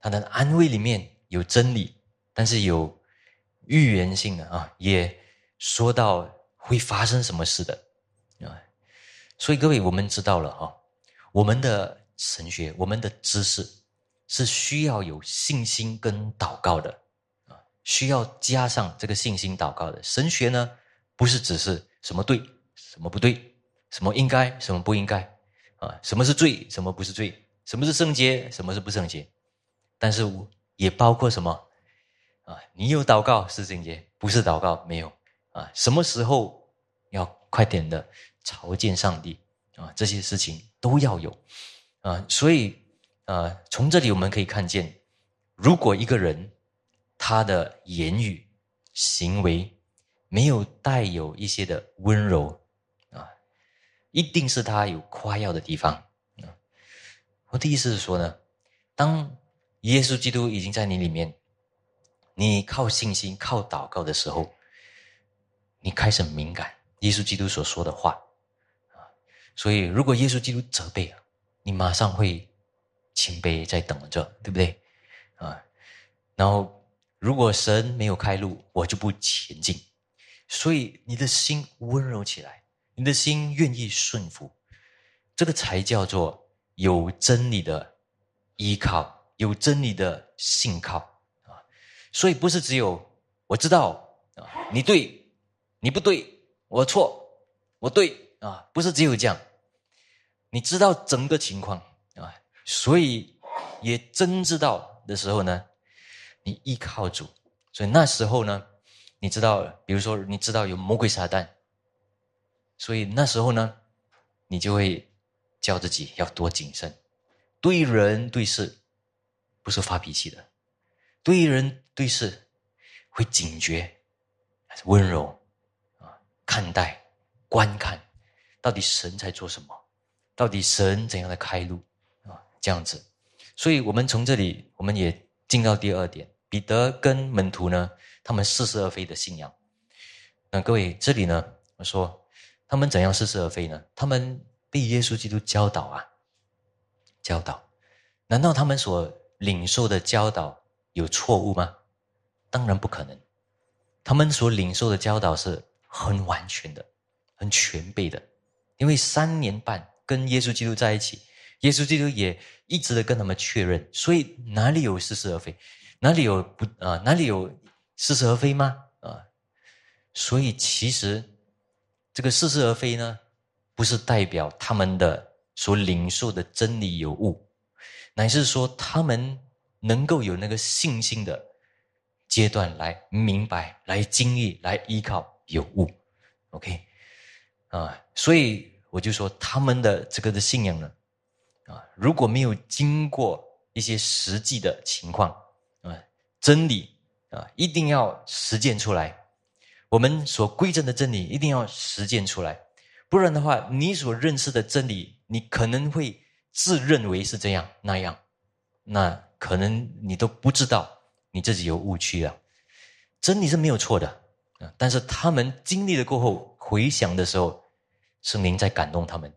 他的安慰里面有真理，但是有。预言性的啊，也说到会发生什么事的啊，所以各位，我们知道了哈，我们的神学，我们的知识是需要有信心跟祷告的啊，需要加上这个信心祷告的。神学呢，不是只是什么对，什么不对，什么应该，什么不应该啊，什么是罪，什么不是罪，什么是圣洁，什么是不圣洁，但是也包括什么？啊，你有祷告是圣洁，不是祷告没有啊？什么时候要快点的朝见上帝啊？这些事情都要有啊。所以啊，从这里我们可以看见，如果一个人他的言语行为没有带有一些的温柔，一定是他有夸耀的地方。我的意思是说呢，当耶稣基督已经在你里面。你靠信心、靠祷告的时候，你开始敏感耶稣基督所说的话啊。所以，如果耶稣基督责备啊，你马上会谦卑在等着，对不对啊？然后，如果神没有开路，我就不前进。所以，你的心温柔起来，你的心愿意顺服，这个才叫做有真理的依靠，有真理的信靠啊。所以不是只有我知道啊，你对，你不对，我错，我对啊，不是只有这样。你知道整个情况啊，所以也真知道的时候呢，你依靠主。所以那时候呢，你知道，比如说你知道有魔鬼撒旦，所以那时候呢，你就会叫自己要多谨慎，对人对事不是发脾气的。对人对事会警觉，温柔啊？看待、观看，到底神在做什么？到底神怎样的开路啊？这样子，所以我们从这里，我们也进到第二点：彼得跟门徒呢，他们似是而非的信仰。那各位，这里呢，我说他们怎样似是而非呢？他们被耶稣基督教导啊，教导，难道他们所领受的教导？有错误吗？当然不可能。他们所领受的教导是很完全的、很全备的，因为三年半跟耶稣基督在一起，耶稣基督也一直的跟他们确认，所以哪里有似是而非？哪里有不啊？哪里有似是而非吗？啊？所以其实这个似是而非呢，不是代表他们的所领受的真理有误，乃是说他们。能够有那个信心的阶段来明白、来经历、来依靠有误，OK，啊，所以我就说他们的这个的信仰呢，啊，如果没有经过一些实际的情况啊，真理啊，一定要实践出来。我们所归正的真理一定要实践出来，不然的话，你所认识的真理，你可能会自认为是这样那样，那。可能你都不知道你自己有误区了，真理是没有错的啊，但是他们经历了过后，回想的时候，圣灵在感动他们，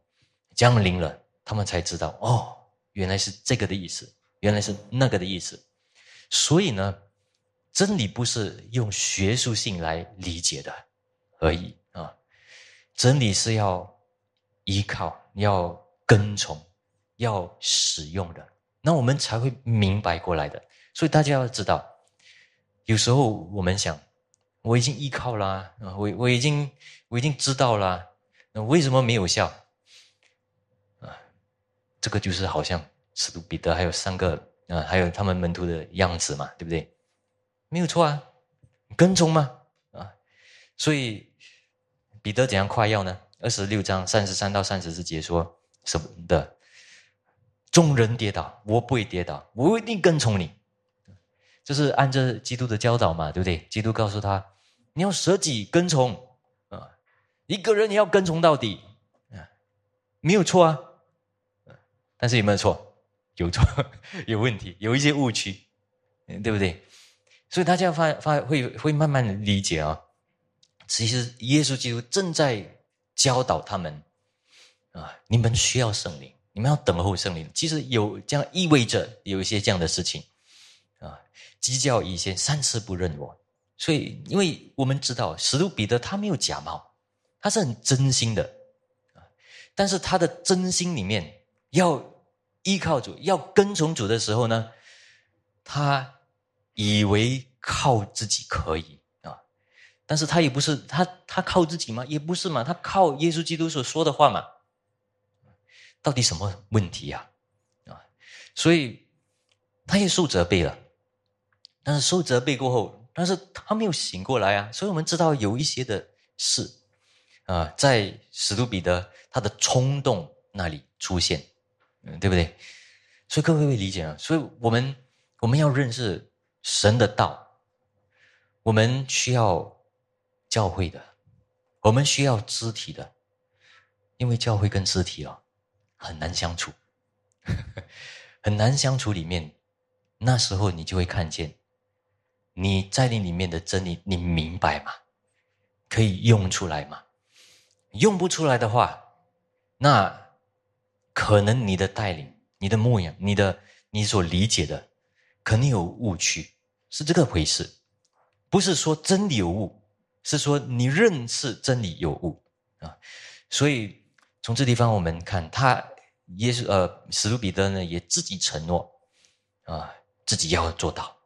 降临了，他们才知道哦，原来是这个的意思，原来是那个的意思。所以呢，真理不是用学术性来理解的而已啊，真理是要依靠、要跟从、要使用的，那我们才会明白过来的。所以大家要知道，有时候我们想。我已经依靠啦，我我已经我已经知道了，那为什么没有效？啊，这个就是好像使徒彼得还有三个啊，还有他们门徒的样子嘛，对不对？没有错啊，跟踪吗？啊，所以彼得怎样夸耀呢？二十六章三十三到三十四节说什么的？众人跌倒，我不会跌倒，我一定跟从你。这是按着基督的教导嘛，对不对？基督告诉他。你要舍己跟从啊，一个人你要跟从到底啊，没有错啊，但是有没有错？有错，有问题，有一些误区，对不对？所以大家发发会会慢慢理解啊，其实耶稣基督正在教导他们啊，你们需要圣灵，你们要等候圣灵。其实有这样意味着有一些这样的事情啊，鸡叫以前三次不认我。所以，因为我们知道，使徒彼得他没有假冒，他是很真心的啊。但是他的真心里面，要依靠主，要跟从主的时候呢，他以为靠自己可以啊。但是他也不是他，他靠自己吗？也不是嘛，他靠耶稣基督所说的话嘛。到底什么问题呀？啊，所以他也受责备了。但是受责备过后。但是他没有醒过来啊，所以我们知道有一些的事啊，在使徒彼得他的冲动那里出现，嗯，对不对？所以各位会理解啊。所以我们我们要认识神的道，我们需要教会的，我们需要肢体的，因为教会跟肢体啊很难相处，很难相处。里面那时候你就会看见。你在你里面的真理，你明白吗？可以用出来吗？用不出来的话，那可能你的带领、你的牧养、你的你所理解的，肯定有误区，是这个回事。不是说真理有误，是说你认识真理有误啊。所以从这地方我们看，他耶稣呃，史徒彼得呢，也自己承诺啊，自己要做到。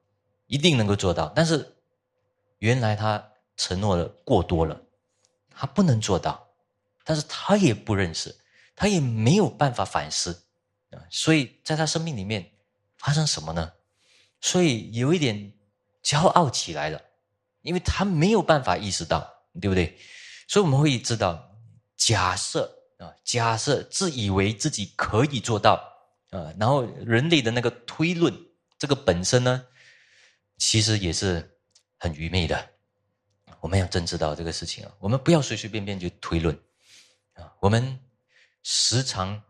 一定能够做到，但是原来他承诺的过多了，他不能做到，但是他也不认识，他也没有办法反思啊，所以在他生命里面发生什么呢？所以有一点骄傲起来了，因为他没有办法意识到，对不对？所以我们会知道，假设啊，假设自以为自己可以做到啊，然后人类的那个推论，这个本身呢？其实也是很愚昧的，我们要真知道这个事情啊，我们不要随随便便就推论啊，我们时常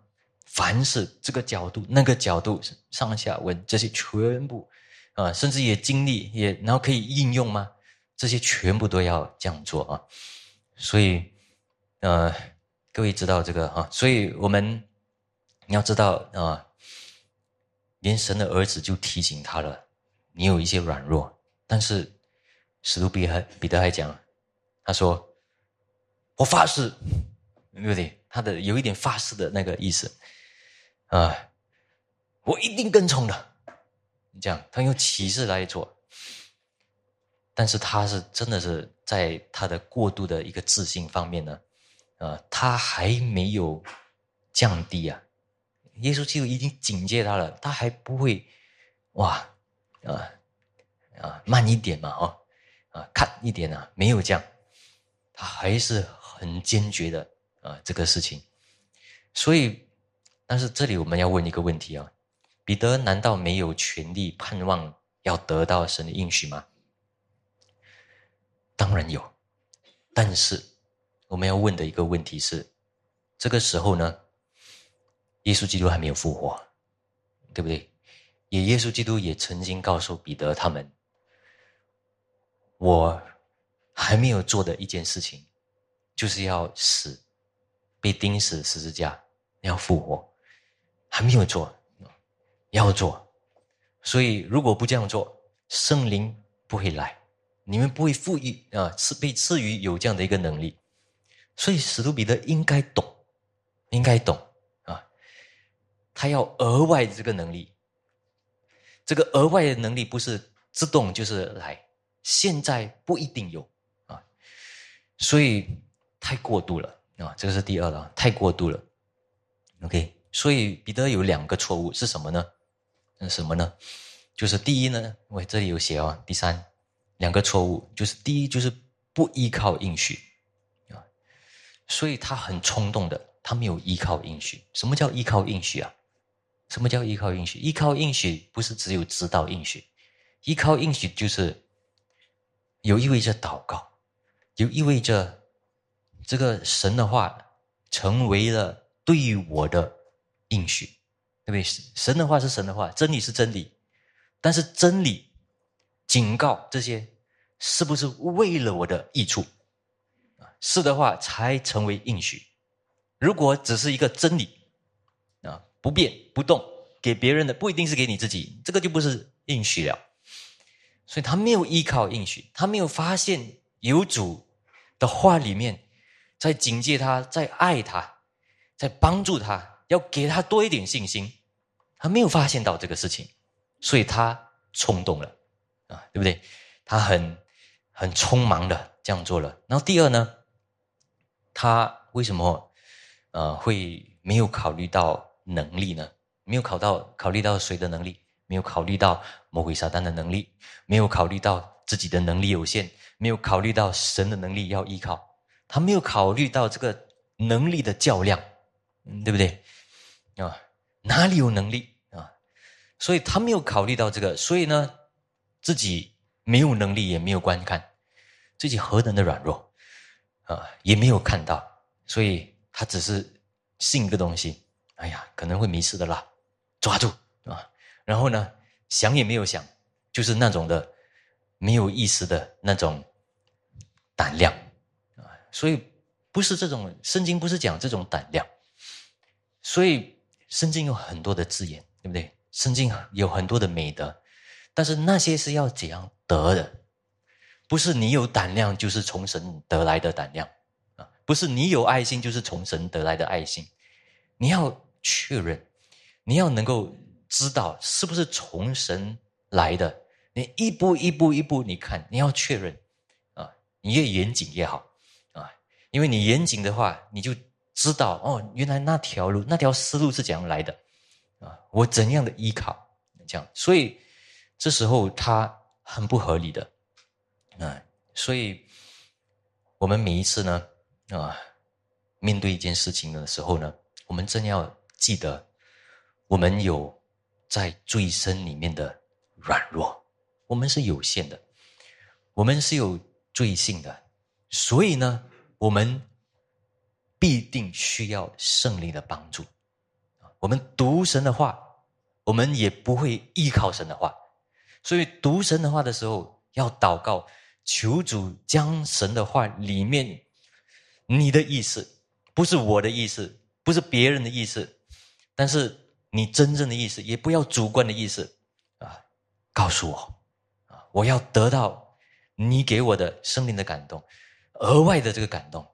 凡是这个角度、那个角度、上下文这些全部啊，甚至也经历也，然后可以应用吗？这些全部都要这样做啊，所以呃，各位知道这个哈，所以我们你要知道啊，连神的儿子就提醒他了。你有一些软弱，但是使徒彼还彼得还讲，他说：“我发誓，对不对？他的有一点发誓的那个意思啊，我一定跟从的。这样，他用启示来做，但是他是真的是在他的过度的一个自信方面呢，啊，他还没有降低啊。耶稣基督已经警戒他了，他还不会哇。”啊啊，慢一点嘛，哦，啊，看一点啊，没有降，他还是很坚决的啊，这个事情。所以，但是这里我们要问一个问题啊：彼得难道没有权利盼望要得到神的应许吗？当然有，但是我们要问的一个问题是：这个时候呢，耶稣基督还没有复活，对不对？也，耶稣基督也曾经告诉彼得他们：“我还没有做的一件事情，就是要死，被钉死十字架，要复活，还没有做，要做。所以如果不这样做，圣灵不会来，你们不会赋予啊，赐被赐予有这样的一个能力。所以使徒彼得应该懂，应该懂啊，他要额外的这个能力，这个额外的能力不是自动就是来，现在不一定有啊，所以太过度了啊，这个是第二了，太过度了。OK，所以彼得有两个错误是什么呢？那什么呢？就是第一呢，我这里有写哦，第三两个错误就是第一就是不依靠应许啊。所以他很冲动的，他没有依靠应许。什么叫依靠应许啊？什么叫依靠应许？依靠应许不是只有知道应许，依靠应许就是有意味着祷告，有意味着这个神的话成为了对于我的应许，对不对？神的话是神的话，真理是真理，但是真理、警告这些是不是为了我的益处？是的话，才成为应许。如果只是一个真理，啊，不变不动，给别人的不一定是给你自己，这个就不是应许了。所以他没有依靠应许，他没有发现有主的话里面在警戒他，在爱他，在帮助他，要给他多一点信心。他没有发现到这个事情，所以他冲动了，啊，对不对？他很很匆忙的这样做了。然后第二呢？他为什么，呃，会没有考虑到能力呢？没有考到考虑到谁的能力？没有考虑到魔鬼撒旦的能力？没有考虑到自己的能力有限？没有考虑到神的能力要依靠？他没有考虑到这个能力的较量，对不对？啊，哪里有能力啊？所以他没有考虑到这个，所以呢，自己没有能力也没有观看，自己何等的软弱。啊，也没有看到，所以他只是信一个东西。哎呀，可能会迷失的啦，抓住啊！然后呢，想也没有想，就是那种的没有意思的那种胆量啊。所以不是这种圣经不是讲这种胆量，所以圣经有很多的字眼，对不对？圣经有很多的美德，但是那些是要怎样得的？不是你有胆量，就是从神得来的胆量啊！不是你有爱心，就是从神得来的爱心。你要确认，你要能够知道是不是从神来的。你一步一步一步，你看，你要确认啊！你越严谨越好啊！因为你严谨的话，你就知道哦，原来那条路、那条思路是怎样来的啊！我怎样的依靠这样？所以这时候他很不合理的。啊，所以，我们每一次呢，啊，面对一件事情的时候呢，我们真要记得，我们有在最深里面的软弱，我们是有限的，我们是有罪性的，所以呢，我们必定需要胜利的帮助。我们读神的话，我们也不会依靠神的话，所以读神的话的时候要祷告。求主将神的话里面你的意思，不是我的意思，不是别人的意思，但是你真正的意思，也不要主观的意思啊，告诉我啊，我要得到你给我的生命的感动，额外的这个感动，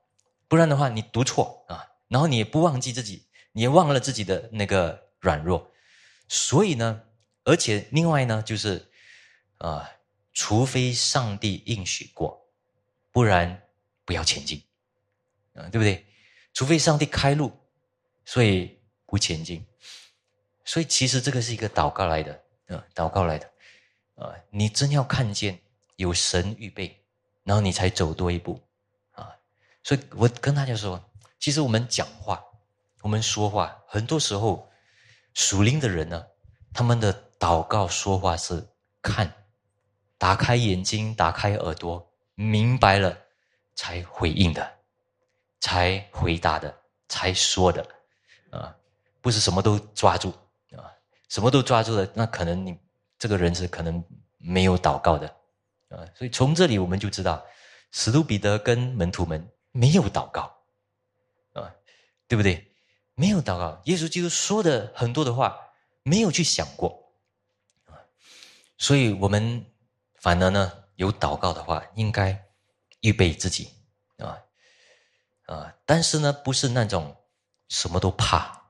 不然的话你读错啊，然后你也不忘记自己，你也忘了自己的那个软弱，所以呢，而且另外呢，就是啊。除非上帝应许过，不然不要前进，啊，对不对？除非上帝开路，所以不前进。所以其实这个是一个祷告来的，啊，祷告来的，啊，你真要看见有神预备，然后你才走多一步，所以我跟大家说，其实我们讲话，我们说话，很多时候属灵的人呢，他们的祷告说话是看。打开眼睛，打开耳朵，明白了才回应的，才回答的，才说的，啊，不是什么都抓住啊，什么都抓住了，那可能你这个人是可能没有祷告的，啊，所以从这里我们就知道，使徒彼得跟门徒们没有祷告，啊，对不对？没有祷告，耶稣基督说的很多的话没有去想过，啊，所以我们反而呢有祷告的话，应该预备自己，啊，啊，但是呢不是那种什么都怕，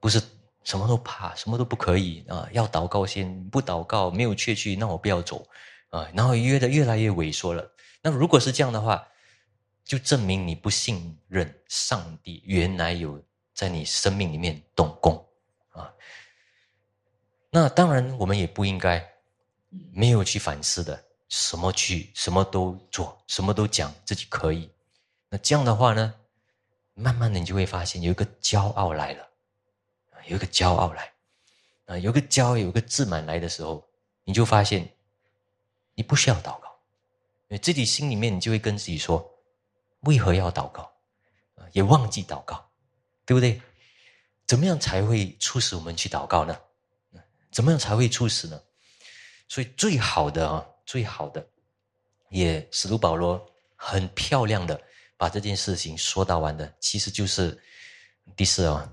不是。什么都怕，什么都不可以啊！要祷告先，不祷告没有确据，那我不要走啊！然后约的越来越萎缩了。那如果是这样的话，就证明你不信任上帝原来有在你生命里面动工啊。那当然，我们也不应该没有去反思的，什么去什么都做，什么都讲自己可以。那这样的话呢，慢慢的你就会发现有一个骄傲来了。有一个骄傲来，啊，有个骄傲，有个自满来的时候，你就发现，你不需要祷告，你自己心里面你就会跟自己说，为何要祷告？也忘记祷告，对不对？怎么样才会促使我们去祷告呢？怎么样才会促使呢？所以最好的啊，最好的，也使徒保罗很漂亮的把这件事情说到完的，其实就是第四啊。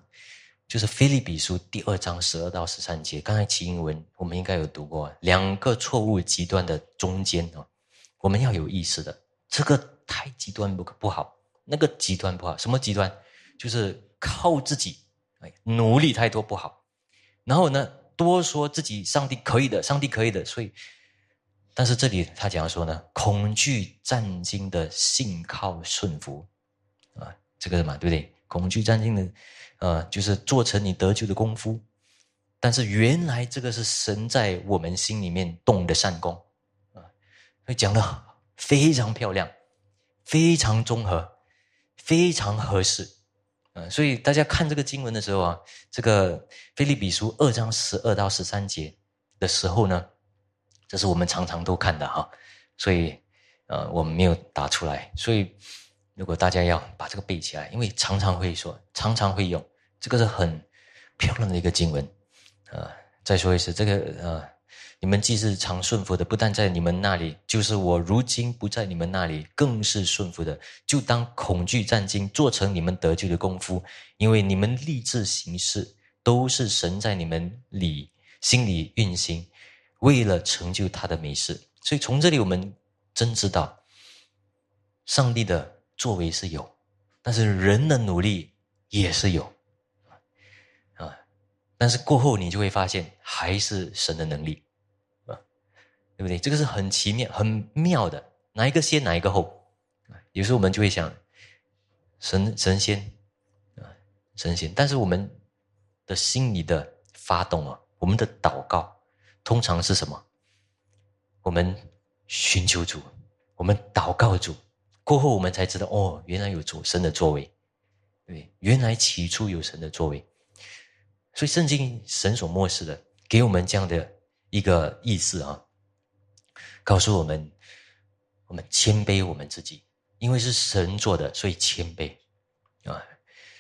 就是《菲利比书》第二章十二到十三节，刚才齐英文我们应该有读过。两个错误极端的中间啊，我们要有意识的，这个太极端不不好，那个极端不好。什么极端？就是靠自己，哎，努力太多不好。然后呢，多说自己上帝可以的，上帝可以的。所以，但是这里他讲说呢，恐惧战惊的信靠顺服啊，这个嘛，对不对？恐惧战惊的。呃，就是做成你得救的功夫，但是原来这个是神在我们心里面动的善功，啊，所以讲的非常漂亮，非常综合，非常合适，嗯，所以大家看这个经文的时候啊，这个菲利比书二章十二到十三节的时候呢，这是我们常常都看的哈，所以呃，我们没有打出来，所以。如果大家要把这个背起来，因为常常会说，常常会用，这个是很漂亮的一个经文，呃，再说一次，这个呃，你们既是常顺服的，不但在你们那里，就是我如今不在你们那里，更是顺服的，就当恐惧战惊，做成你们得救的功夫，因为你们立志行事，都是神在你们里心里运行，为了成就他的美事。所以从这里我们真知道，上帝的。作为是有，但是人的努力也是有，啊，但是过后你就会发现还是神的能力，对不对？这个是很奇妙、很妙的，哪一个先，哪一个后？有时候我们就会想，神神仙，啊，神仙，但是我们的心里的发动啊，我们的祷告通常是什么？我们寻求主，我们祷告主。过后我们才知道，哦，原来有主神的作为，对，原来起初有神的作为，所以圣经神所漠视的，给我们这样的一个意思啊，告诉我们，我们谦卑我们自己，因为是神做的，所以谦卑啊，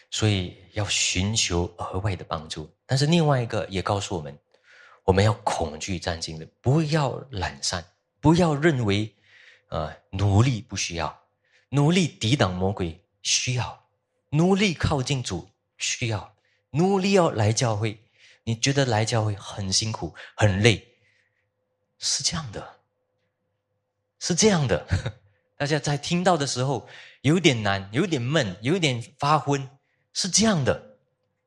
所以要寻求额外的帮助。但是另外一个也告诉我们，我们要恐惧战惊的，不要懒散，不要认为，啊，努力不需要。努力抵挡魔鬼需要，努力靠近主需要，努力要来教会。你觉得来教会很辛苦很累，是这样的，是这样的。大家在听到的时候有点难，有点闷，有点发昏，是这样的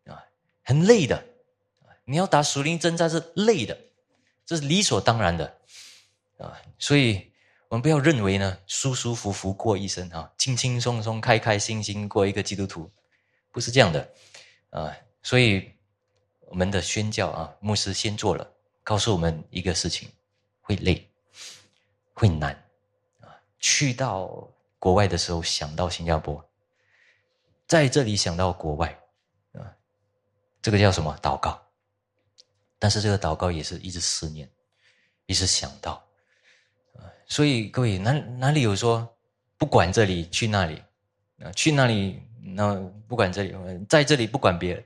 啊，很累的。你要打属灵征战是累的，这是理所当然的啊，所以。我们不要认为呢，舒舒服服过一生啊，轻轻松松、开开心心过一个基督徒，不是这样的啊。所以我们的宣教啊，牧师先做了，告诉我们一个事情：会累，会难啊。去到国外的时候，想到新加坡，在这里想到国外啊，这个叫什么？祷告。但是这个祷告也是一直思念，一直想到。所以各位，哪哪里有说不管这里去那里啊？去那里那不管这里，在这里不管别，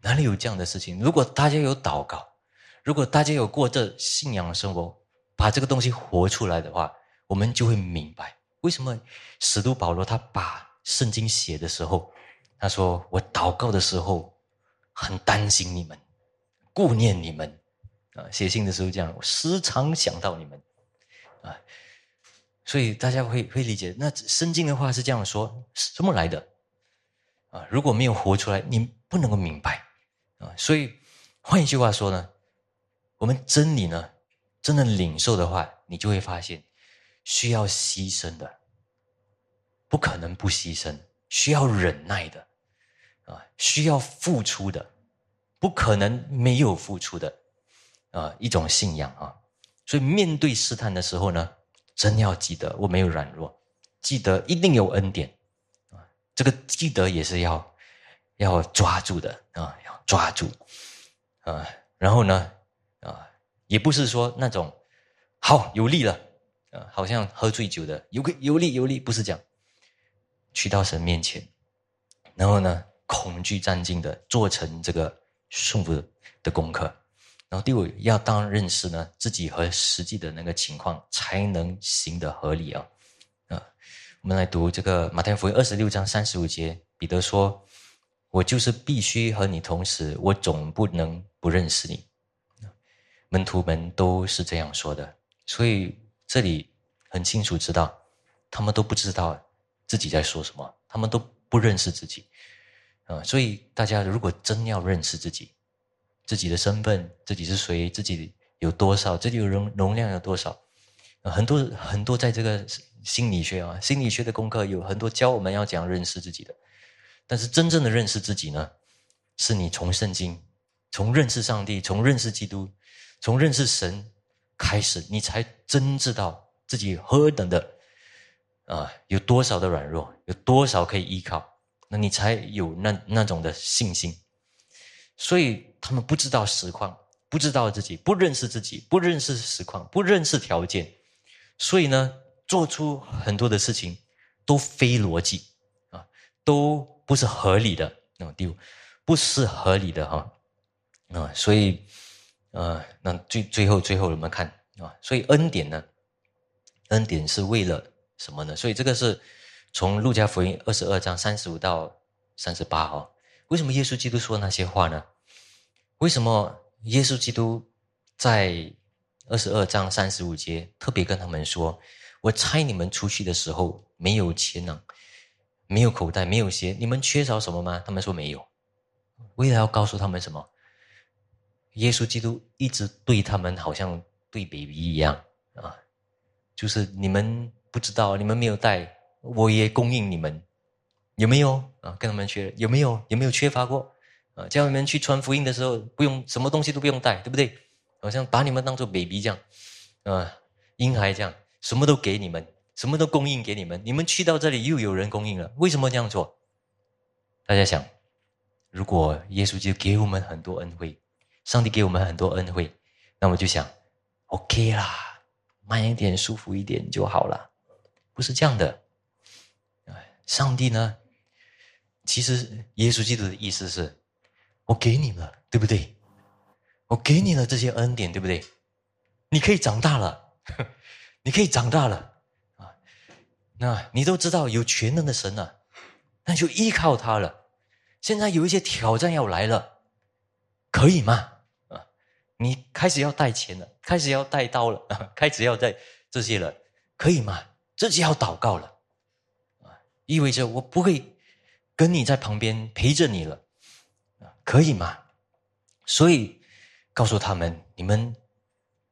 哪里有这样的事情？如果大家有祷告，如果大家有过这信仰生活，把这个东西活出来的话，我们就会明白为什么使徒保罗他把圣经写的时候，他说我祷告的时候很担心你们，顾念你们啊，写信的时候这样，我时常想到你们啊，所以大家会会理解，那圣经的话是这样说，什么来的啊？如果没有活出来，你不能够明白啊。所以换一句话说呢，我们真理呢，真的领受的话，你就会发现。需要牺牲的，不可能不牺牲；需要忍耐的，啊，需要付出的，不可能没有付出的，啊，一种信仰啊。所以面对试探的时候呢，真要记得我没有软弱，记得一定有恩典啊。这个记得也是要要抓住的啊，要抓住啊。然后呢，啊，也不是说那种好有力了。好像喝醉酒的，有个有力有力，不是这样。去到神面前，然后呢，恐惧战惊的做成这个顺服的功课。然后第五要当认识呢自己和实际的那个情况，才能行得合理啊啊！我们来读这个马太福音二十六章三十五节，彼得说：“我就是必须和你同时，我总不能不认识你。”门徒们都是这样说的，所以。这里很清楚知道，他们都不知道自己在说什么，他们都不认识自己，啊，所以大家如果真要认识自己，自己的身份，自己是谁，自己有多少，自己有容容量有多少，很多很多在这个心理学啊，心理学的功课有很多教我们要讲认识自己的，但是真正的认识自己呢，是你从圣经，从认识上帝，从认识基督，从认识神。开始，你才真知道自己何等的啊，有多少的软弱，有多少可以依靠，那你才有那那种的信心。所以他们不知道实况，不知道自己，不认识自己，不认识实况，不认识条件，所以呢，做出很多的事情都非逻辑啊，都不是合理的那种地步，不是合理的哈啊，所以。呃，那最最后最后我们看啊，所以恩典呢，恩典是为了什么呢？所以这个是从路加福音二十二章三十五到三十八号，为什么耶稣基督说那些话呢？为什么耶稣基督在二十二章三十五节特别跟他们说：“我差你们出去的时候没有钱呢，没有口袋，没有鞋，你们缺少什么吗？”他们说没有，为了要告诉他们什么？耶稣基督一直对他们好像对 baby 一样啊，就是你们不知道，你们没有带，我也供应你们，有没有啊？跟他们学有没有？有没有缺乏过啊？叫你们去传福音的时候，不用什么东西都不用带，对不对？好像把你们当做 baby 这样啊，婴孩这样，什么都给你们，什么都供应给你们。你们去到这里又有人供应了，为什么这样做？大家想，如果耶稣就给我们很多恩惠。上帝给我们很多恩惠，那我就想，OK 啦，慢一点，舒服一点就好了，不是这样的。上帝呢，其实耶稣基督的意思是，我给你了，对不对？我给你了这些恩典，对不对？你可以长大了，你可以长大了啊。那你都知道有全能的神了，那就依靠他了。现在有一些挑战要来了，可以吗？你开始要带钱了，开始要带刀了，开始要带这些了，可以吗？自己要祷告了，啊，意味着我不会跟你在旁边陪着你了，啊，可以吗？所以告诉他们，你们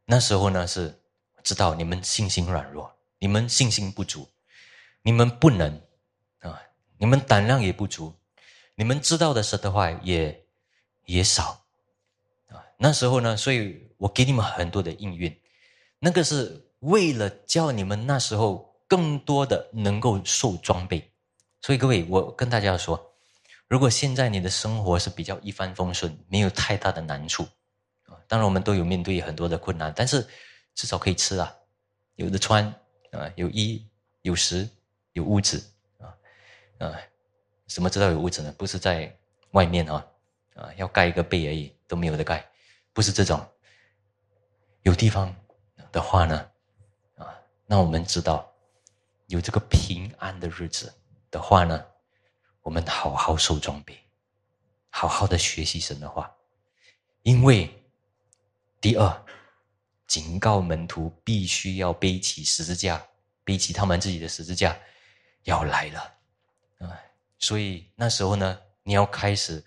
那时候呢是知道你们信心软弱，你们信心不足，你们不能啊，你们胆量也不足，你们知道的神的话也也少。那时候呢，所以我给你们很多的应运，那个是为了叫你们那时候更多的能够受装备。所以各位，我跟大家说，如果现在你的生活是比较一帆风顺，没有太大的难处啊，当然我们都有面对很多的困难，但是至少可以吃啊，有的穿啊，有衣有食有屋子啊啊，怎么知道有屋子呢？不是在外面啊啊，要盖一个被而已，都没有的盖。不是这种，有地方的话呢，啊，那我们知道，有这个平安的日子的话呢，我们好好受装备，好好的学习神的话，因为第二，警告门徒必须要背起十字架，背起他们自己的十字架，要来了。啊！所以那时候呢，你要开始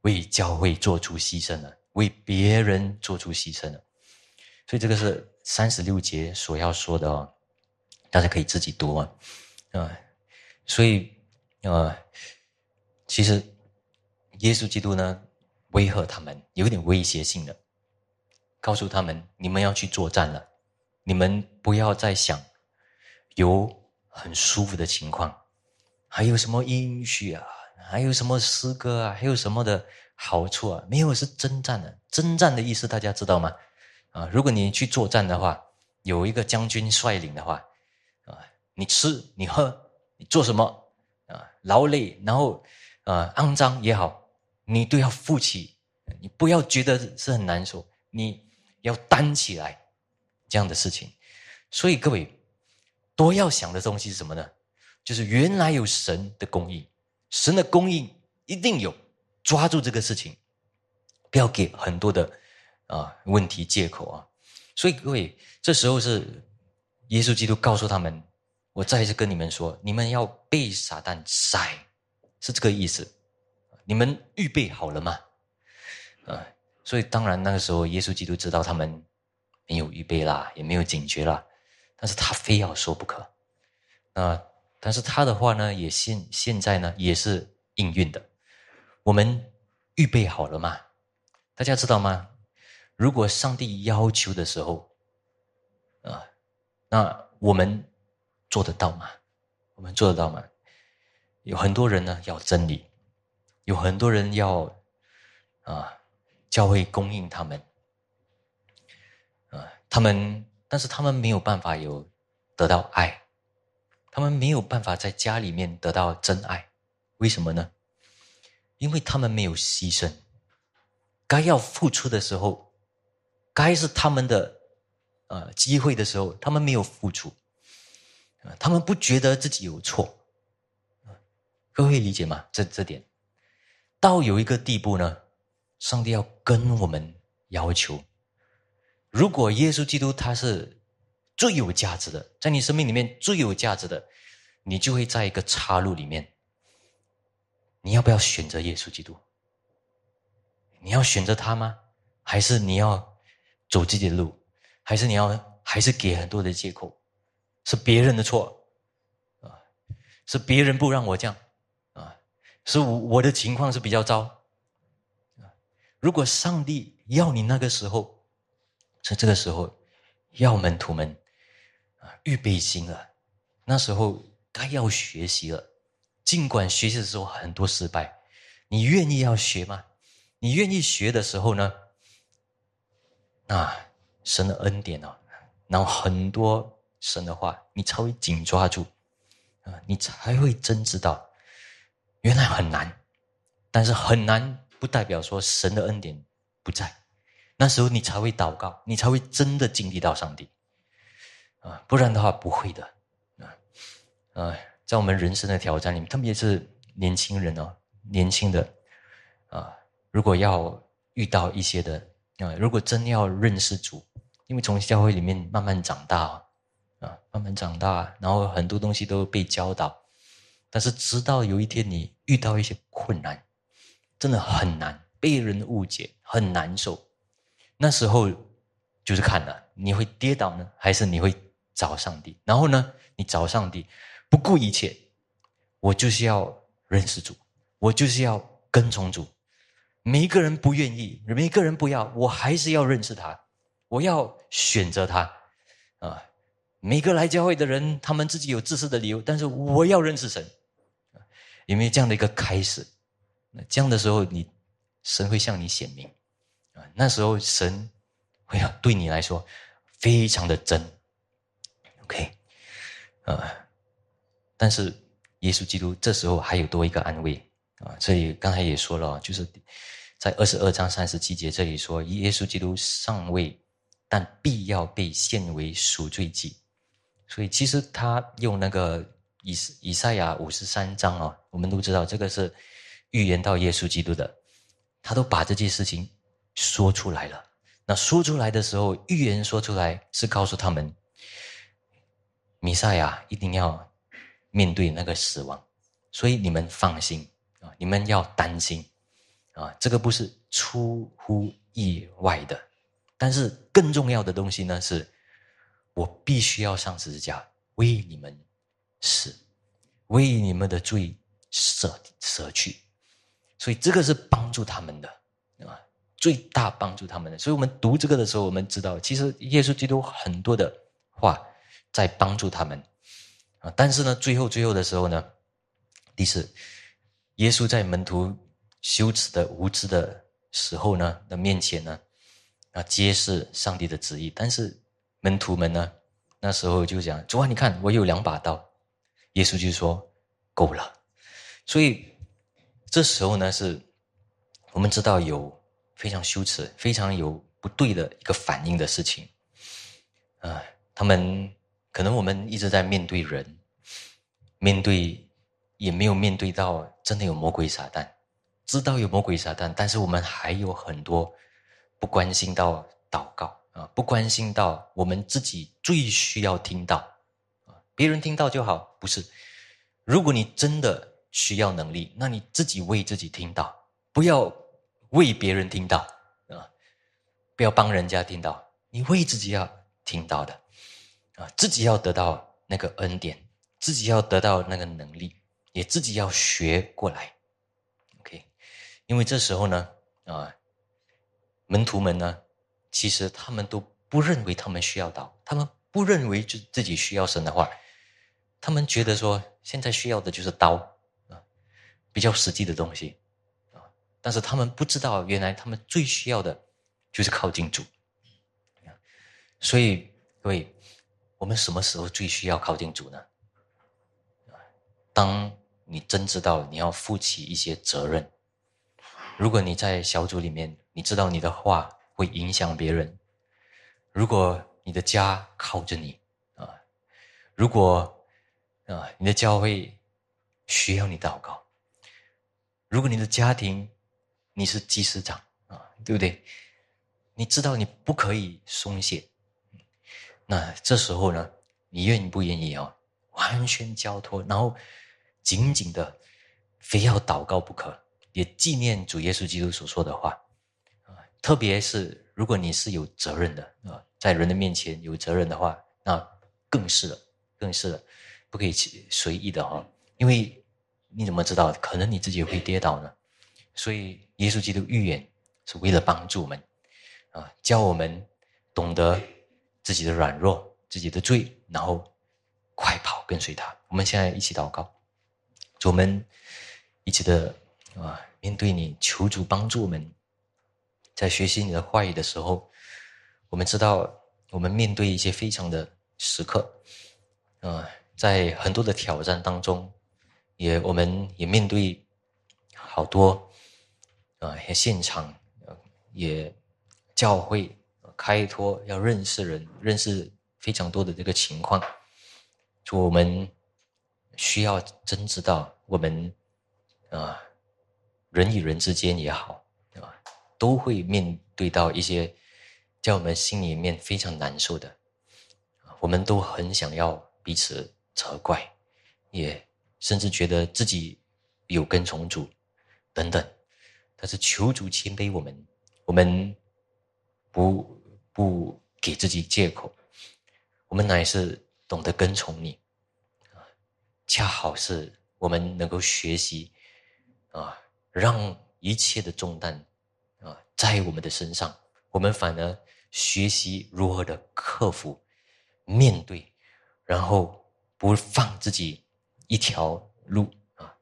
为教会做出牺牲了，为别人做出牺牲了。所以这个是三十六节所要说的哦，大家可以自己读啊，啊，所以啊，其实耶稣基督呢，威吓他们，有点威胁性的，告诉他们：你们要去作战了，你们不要再想有很舒服的情况，还有什么应许啊，还有什么诗歌啊，还有什么的好处啊？没有，是征战的。征战的意思大家知道吗？啊，如果你去作战的话，有一个将军率领的话，啊，你吃你喝你做什么啊，劳累然后啊肮脏也好，你都要负起，你不要觉得是很难受，你要担起来这样的事情。所以各位都要想的东西是什么呢？就是原来有神的供应，神的供应一定有，抓住这个事情，不要给很多的。啊，问题借口啊，所以各位，这时候是耶稣基督告诉他们：“我再一次跟你们说，你们要被撒旦塞，是这个意思。你们预备好了吗？”啊，所以当然那个时候，耶稣基督知道他们没有预备啦，也没有警觉啦，但是他非要说不可。啊，但是他的话呢，也现现在呢也是应运的。我们预备好了吗？大家知道吗？如果上帝要求的时候，啊，那我们做得到吗？我们做得到吗？有很多人呢要真理，有很多人要啊教会供应他们，啊，他们但是他们没有办法有得到爱，他们没有办法在家里面得到真爱，为什么呢？因为他们没有牺牲，该要付出的时候。该是他们的，呃，机会的时候，他们没有付出，他们不觉得自己有错，各位理解吗？这这点，到有一个地步呢，上帝要跟我们要求，如果耶稣基督他是最有价值的，在你生命里面最有价值的，你就会在一个岔路里面，你要不要选择耶稣基督？你要选择他吗？还是你要？走自己的路，还是你要还是给很多的借口？是别人的错啊？是别人不让我这样啊？是我我的情况是比较糟啊？如果上帝要你那个时候，在这个时候要门徒们预备心了，那时候该要学习了。尽管学习的时候很多失败，你愿意要学吗？你愿意学的时候呢？啊，神的恩典哦，然后很多神的话，你才会紧抓住啊，你才会真知道，原来很难，但是很难不代表说神的恩典不在，那时候你才会祷告，你才会真的经历到上帝啊，不然的话不会的啊啊，在我们人生的挑战里面，特别是年轻人哦，年轻的啊，如果要遇到一些的。啊，如果真要认识主，因为从教会里面慢慢长大啊，慢慢长大，然后很多东西都被教导，但是直到有一天你遇到一些困难，真的很难，被人误解，很难受。那时候就是看了，你会跌倒呢，还是你会找上帝？然后呢，你找上帝，不顾一切，我就是要认识主，我就是要跟从主。每一个人不愿意，每一个人不要，我还是要认识他，我要选择他，啊！每个来教会的人，他们自己有自私的理由，但是我要认识神，有没有这样的一个开始？那这样的时候，你神会向你显明，啊，那时候神会对你来说非常的真，OK，呃，但是耶稣基督这时候还有多一个安慰。啊，这里刚才也说了，就是在二十二章三十七节这里说，耶稣基督尚未，但必要被献为赎罪祭，所以其实他用那个以以赛亚五十三章啊，我们都知道这个是预言到耶稣基督的，他都把这件事情说出来了。那说出来的时候，预言说出来是告诉他们，弥赛亚一定要面对那个死亡，所以你们放心啊，你们要担心啊，这个不是出乎意外的。但是更重要的东西呢，是我必须要上十字架为你们死，为你们的罪舍舍去，所以这个是帮助他们的啊，最大帮助他们的。所以我们读这个的时候，我们知道，其实耶稣基督很多的话在帮助他们啊。但是呢，最后最后的时候呢，第四，耶稣在门徒羞耻的无知的时候呢的面前呢。啊，揭示上帝的旨意，但是门徒们呢，那时候就讲：“主啊，你看我有两把刀。”耶稣就说：“够了。”所以这时候呢，是我们知道有非常羞耻、非常有不对的一个反应的事情。啊，他们可能我们一直在面对人，面对也没有面对到真的有魔鬼撒旦，知道有魔鬼撒旦，但是我们还有很多。不关心到祷告啊，不关心到我们自己最需要听到啊，别人听到就好，不是？如果你真的需要能力，那你自己为自己听到，不要为别人听到啊，不要帮人家听到，你为自己要听到的啊，自己要得到那个恩典，自己要得到那个能力，也自己要学过来，OK？因为这时候呢，啊。门徒们呢，其实他们都不认为他们需要祷，他们不认为就自己需要神的话，他们觉得说现在需要的就是刀啊，比较实际的东西啊。但是他们不知道，原来他们最需要的就是靠近主。所以各位，我们什么时候最需要靠近主呢？当你真知道你要负起一些责任，如果你在小组里面。你知道你的话会影响别人。如果你的家靠着你啊，如果啊你的教会需要你祷告，如果你的家庭你是祭司长啊，对不对？你知道你不可以松懈。那这时候呢，你愿不愿意啊？完全交托，然后紧紧的，非要祷告不可，也纪念主耶稣基督所说的话啊。特别是如果你是有责任的啊，在人的面前有责任的话，那更是了，更是了，不可以随意的哈，因为你怎么知道可能你自己会跌倒呢？所以耶稣基督预言是为了帮助我们啊，教我们懂得自己的软弱、自己的罪，然后快跑跟随他。我们现在一起祷告，我们一起的啊，面对你求主帮助我们。在学习你的话语的时候，我们知道我们面对一些非常的时刻，啊，在很多的挑战当中，也我们也面对好多啊，现场也教会开拓要认识人，认识非常多的这个情况，就我们需要真知道我们啊，人与人之间也好啊。都会面对到一些在我们心里面非常难受的，我们都很想要彼此责怪，也甚至觉得自己有跟从主等等。但是求主谦卑我们，我们不不给自己借口，我们乃是懂得跟从你，恰好是我们能够学习啊，让一切的重担啊。在我们的身上，我们反而学习如何的克服、面对，然后不放自己一条路啊，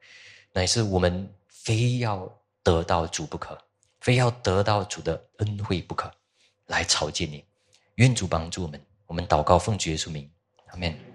乃是我们非要得到主不可，非要得到主的恩惠不可，来朝见你。愿主帮助我们，我们祷告奉主耶稣名，阿门。